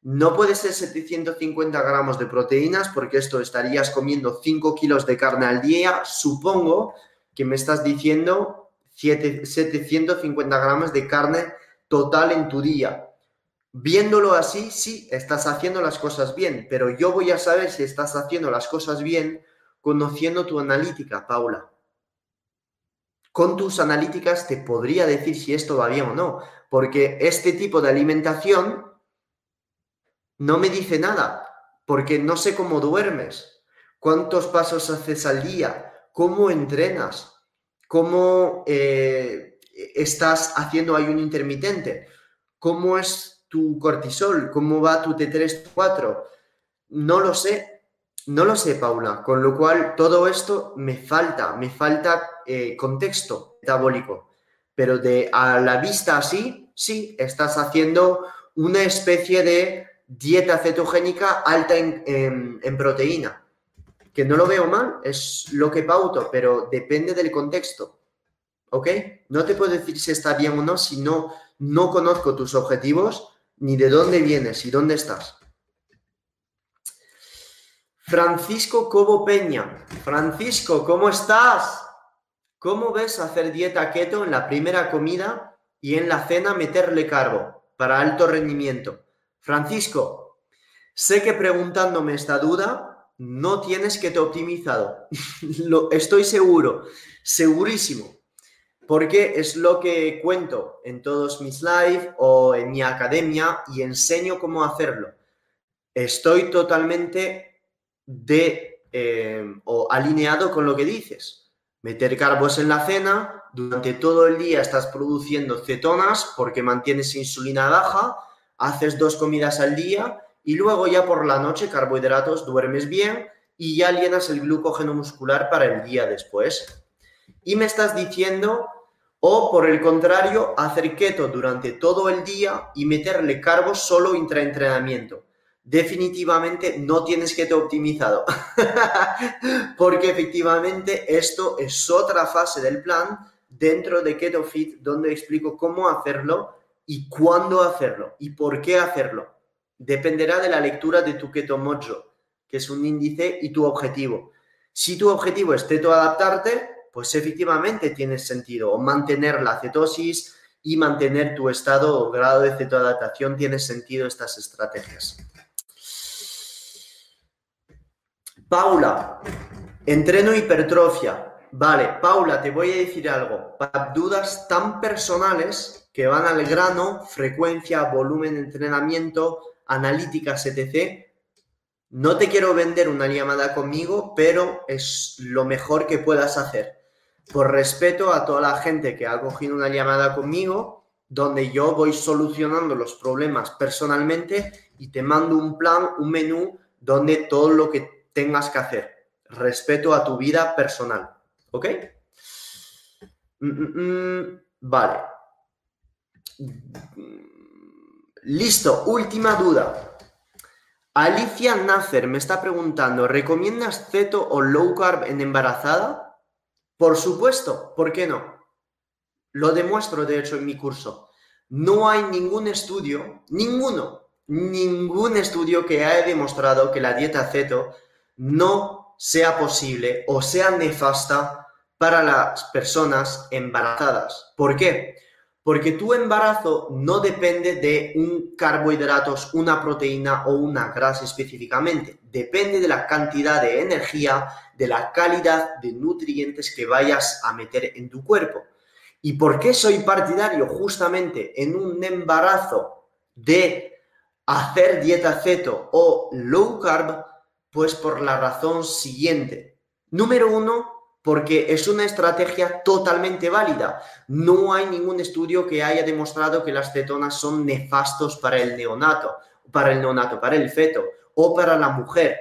No puede ser 750 gramos de proteínas porque esto estarías comiendo 5 kilos de carne al día. Supongo que me estás diciendo 750 gramos de carne total en tu día. Viéndolo así, sí, estás haciendo las cosas bien, pero yo voy a saber si estás haciendo las cosas bien conociendo tu analítica, Paula. Con tus analíticas te podría decir si esto va bien o no, porque este tipo de alimentación no me dice nada, porque no sé cómo duermes, cuántos pasos haces al día, cómo entrenas, cómo eh, estás haciendo ayuno intermitente, cómo es tu cortisol, cómo va tu T3, 4. No lo sé, no lo sé, Paula. Con lo cual, todo esto me falta, me falta eh, contexto metabólico. Pero de a la vista así, sí, estás haciendo una especie de dieta cetogénica alta en proteína que no lo veo mal, es lo que pauto, pero depende del contexto. ¿Ok? No te puedo decir si está bien o no si no, no conozco tus objetivos ni de dónde vienes y dónde estás. Francisco Cobo Peña. Francisco, ¿cómo estás? ¿Cómo ves hacer dieta keto en la primera comida y en la cena meterle carbo para alto rendimiento? Francisco, sé que preguntándome esta duda no tienes te optimizado. lo, estoy seguro, segurísimo. Porque es lo que cuento en todos mis live o en mi academia y enseño cómo hacerlo. Estoy totalmente de eh, o alineado con lo que dices. Meter carbos en la cena, durante todo el día estás produciendo cetonas porque mantienes insulina baja, haces dos comidas al día y luego ya por la noche carbohidratos, duermes bien y ya llenas el glucógeno muscular para el día después. Y me estás diciendo, o por el contrario, hacer keto durante todo el día y meterle carbos solo intraentrenamiento. Definitivamente no tienes keto optimizado, porque efectivamente esto es otra fase del plan dentro de Keto Fit donde explico cómo hacerlo y cuándo hacerlo y por qué hacerlo dependerá de la lectura de tu Keto Mojo, que es un índice, y tu objetivo. Si tu objetivo es teto adaptarte, pues efectivamente tiene sentido. Mantener la cetosis y mantener tu estado o grado de cetoadaptación, tiene sentido estas estrategias. Paula, entreno hipertrofia. Vale, Paula, te voy a decir algo. Para dudas tan personales que van al grano, frecuencia, volumen de entrenamiento, analíticas, etc. No te quiero vender una llamada conmigo, pero es lo mejor que puedas hacer. Por respeto a toda la gente que ha cogido una llamada conmigo, donde yo voy solucionando los problemas personalmente y te mando un plan, un menú, donde todo lo que tengas que hacer. Respeto a tu vida personal. ¿Ok? Mm, mm, mm, vale. Listo, última duda. Alicia Nacer me está preguntando, ¿recomiendas ceto o low carb en embarazada? Por supuesto, ¿por qué no? Lo demuestro, de hecho, en mi curso. No hay ningún estudio, ninguno, ningún estudio que haya demostrado que la dieta ceto no sea posible o sea nefasta para las personas embarazadas. ¿Por qué? Porque tu embarazo no depende de un carbohidratos, una proteína o una grasa específicamente. Depende de la cantidad de energía, de la calidad de nutrientes que vayas a meter en tu cuerpo. ¿Y por qué soy partidario justamente en un embarazo de hacer dieta ceto o low carb? Pues por la razón siguiente. Número uno, porque es una estrategia totalmente válida. No hay ningún estudio que haya demostrado que las cetonas son nefastos para el neonato, para el neonato, para el feto o para la mujer.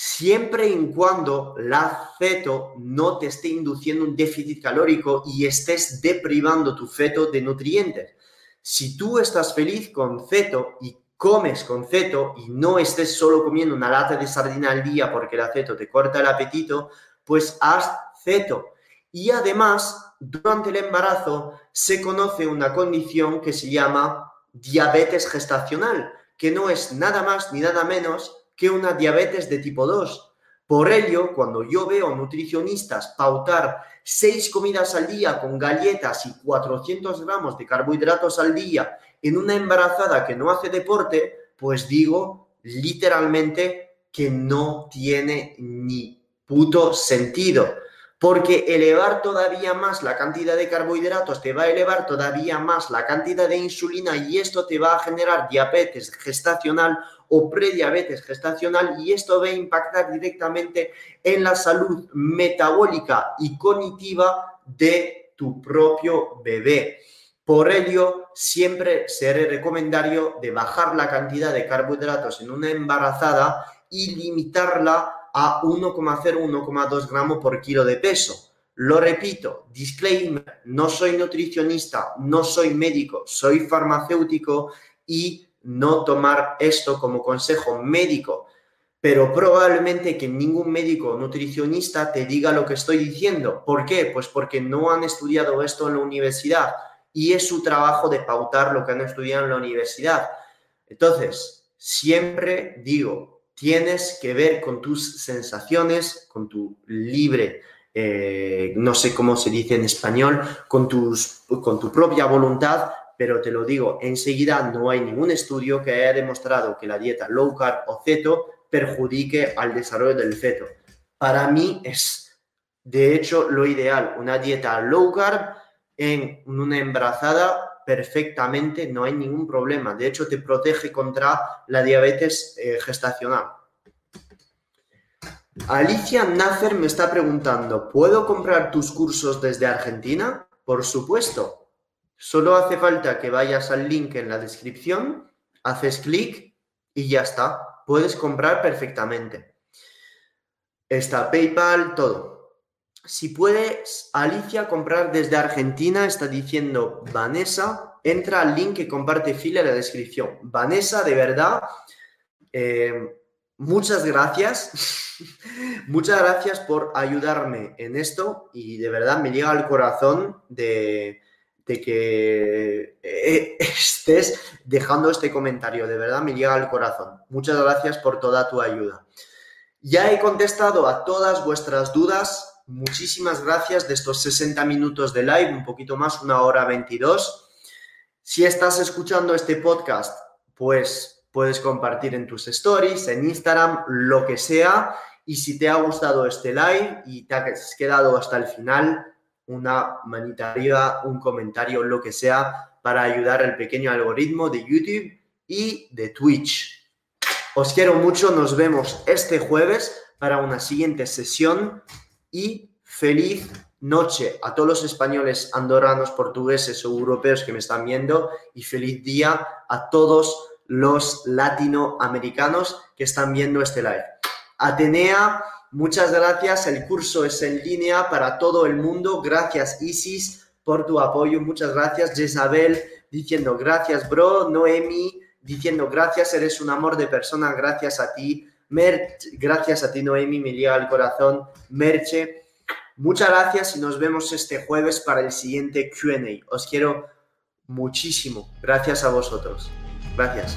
siempre y cuando la feto no te esté induciendo un déficit calórico y estés deprivando tu feto de nutrientes. Si tú estás feliz con feto y comes con feto y no estés solo comiendo una lata de sardina al día porque el feto te corta el apetito, pues haz feto. Y además, durante el embarazo se conoce una condición que se llama diabetes gestacional, que no es nada más ni nada menos que una diabetes de tipo 2. Por ello, cuando yo veo nutricionistas pautar seis comidas al día con galletas y 400 gramos de carbohidratos al día en una embarazada que no hace deporte, pues digo literalmente que no tiene ni puto sentido porque elevar todavía más la cantidad de carbohidratos te va a elevar todavía más la cantidad de insulina y esto te va a generar diabetes gestacional o prediabetes gestacional y esto va a impactar directamente en la salud metabólica y cognitiva de tu propio bebé. Por ello, siempre seré recomendario de bajar la cantidad de carbohidratos en una embarazada y limitarla a 1,0-1,2 gramos por kilo de peso. Lo repito, disclaimer, no soy nutricionista, no soy médico, soy farmacéutico y no tomar esto como consejo médico, pero probablemente que ningún médico nutricionista te diga lo que estoy diciendo. ¿Por qué? Pues porque no han estudiado esto en la universidad y es su trabajo de pautar lo que han estudiado en la universidad. Entonces, siempre digo, tienes que ver con tus sensaciones, con tu libre, eh, no sé cómo se dice en español, con, tus, con tu propia voluntad, pero te lo digo, enseguida no hay ningún estudio que haya demostrado que la dieta low carb o ceto perjudique al desarrollo del feto. Para mí es, de hecho, lo ideal, una dieta low carb en una embarazada perfectamente, no hay ningún problema. De hecho, te protege contra la diabetes eh, gestacional. Alicia Nacer me está preguntando, ¿puedo comprar tus cursos desde Argentina? Por supuesto. Solo hace falta que vayas al link en la descripción, haces clic y ya está. Puedes comprar perfectamente. Está PayPal, todo. Si puedes, Alicia, comprar desde Argentina, está diciendo Vanessa, entra al link que comparte Fila en la descripción. Vanessa, de verdad, eh, muchas gracias. muchas gracias por ayudarme en esto y de verdad me llega al corazón de, de que eh, estés dejando este comentario. De verdad me llega al corazón. Muchas gracias por toda tu ayuda. Ya he contestado a todas vuestras dudas muchísimas gracias de estos 60 minutos de live, un poquito más, una hora 22. Si estás escuchando este podcast, pues puedes compartir en tus stories, en Instagram, lo que sea. Y si te ha gustado este live y te has quedado hasta el final, una manita arriba, un comentario, lo que sea, para ayudar al pequeño algoritmo de YouTube y de Twitch. Os quiero mucho, nos vemos este jueves para una siguiente sesión y feliz noche a todos los españoles, andorranos, portugueses o europeos que me están viendo y feliz día a todos los latinoamericanos que están viendo este live. Atenea, muchas gracias. El curso es en línea para todo el mundo. Gracias Isis por tu apoyo. Muchas gracias. Jezabel diciendo gracias, bro. Noemi diciendo gracias, eres un amor de persona. Gracias a ti. Merch, gracias a ti, Noemi, me llega al corazón. Merche, muchas gracias y nos vemos este jueves para el siguiente QA. Os quiero muchísimo. Gracias a vosotros. Gracias.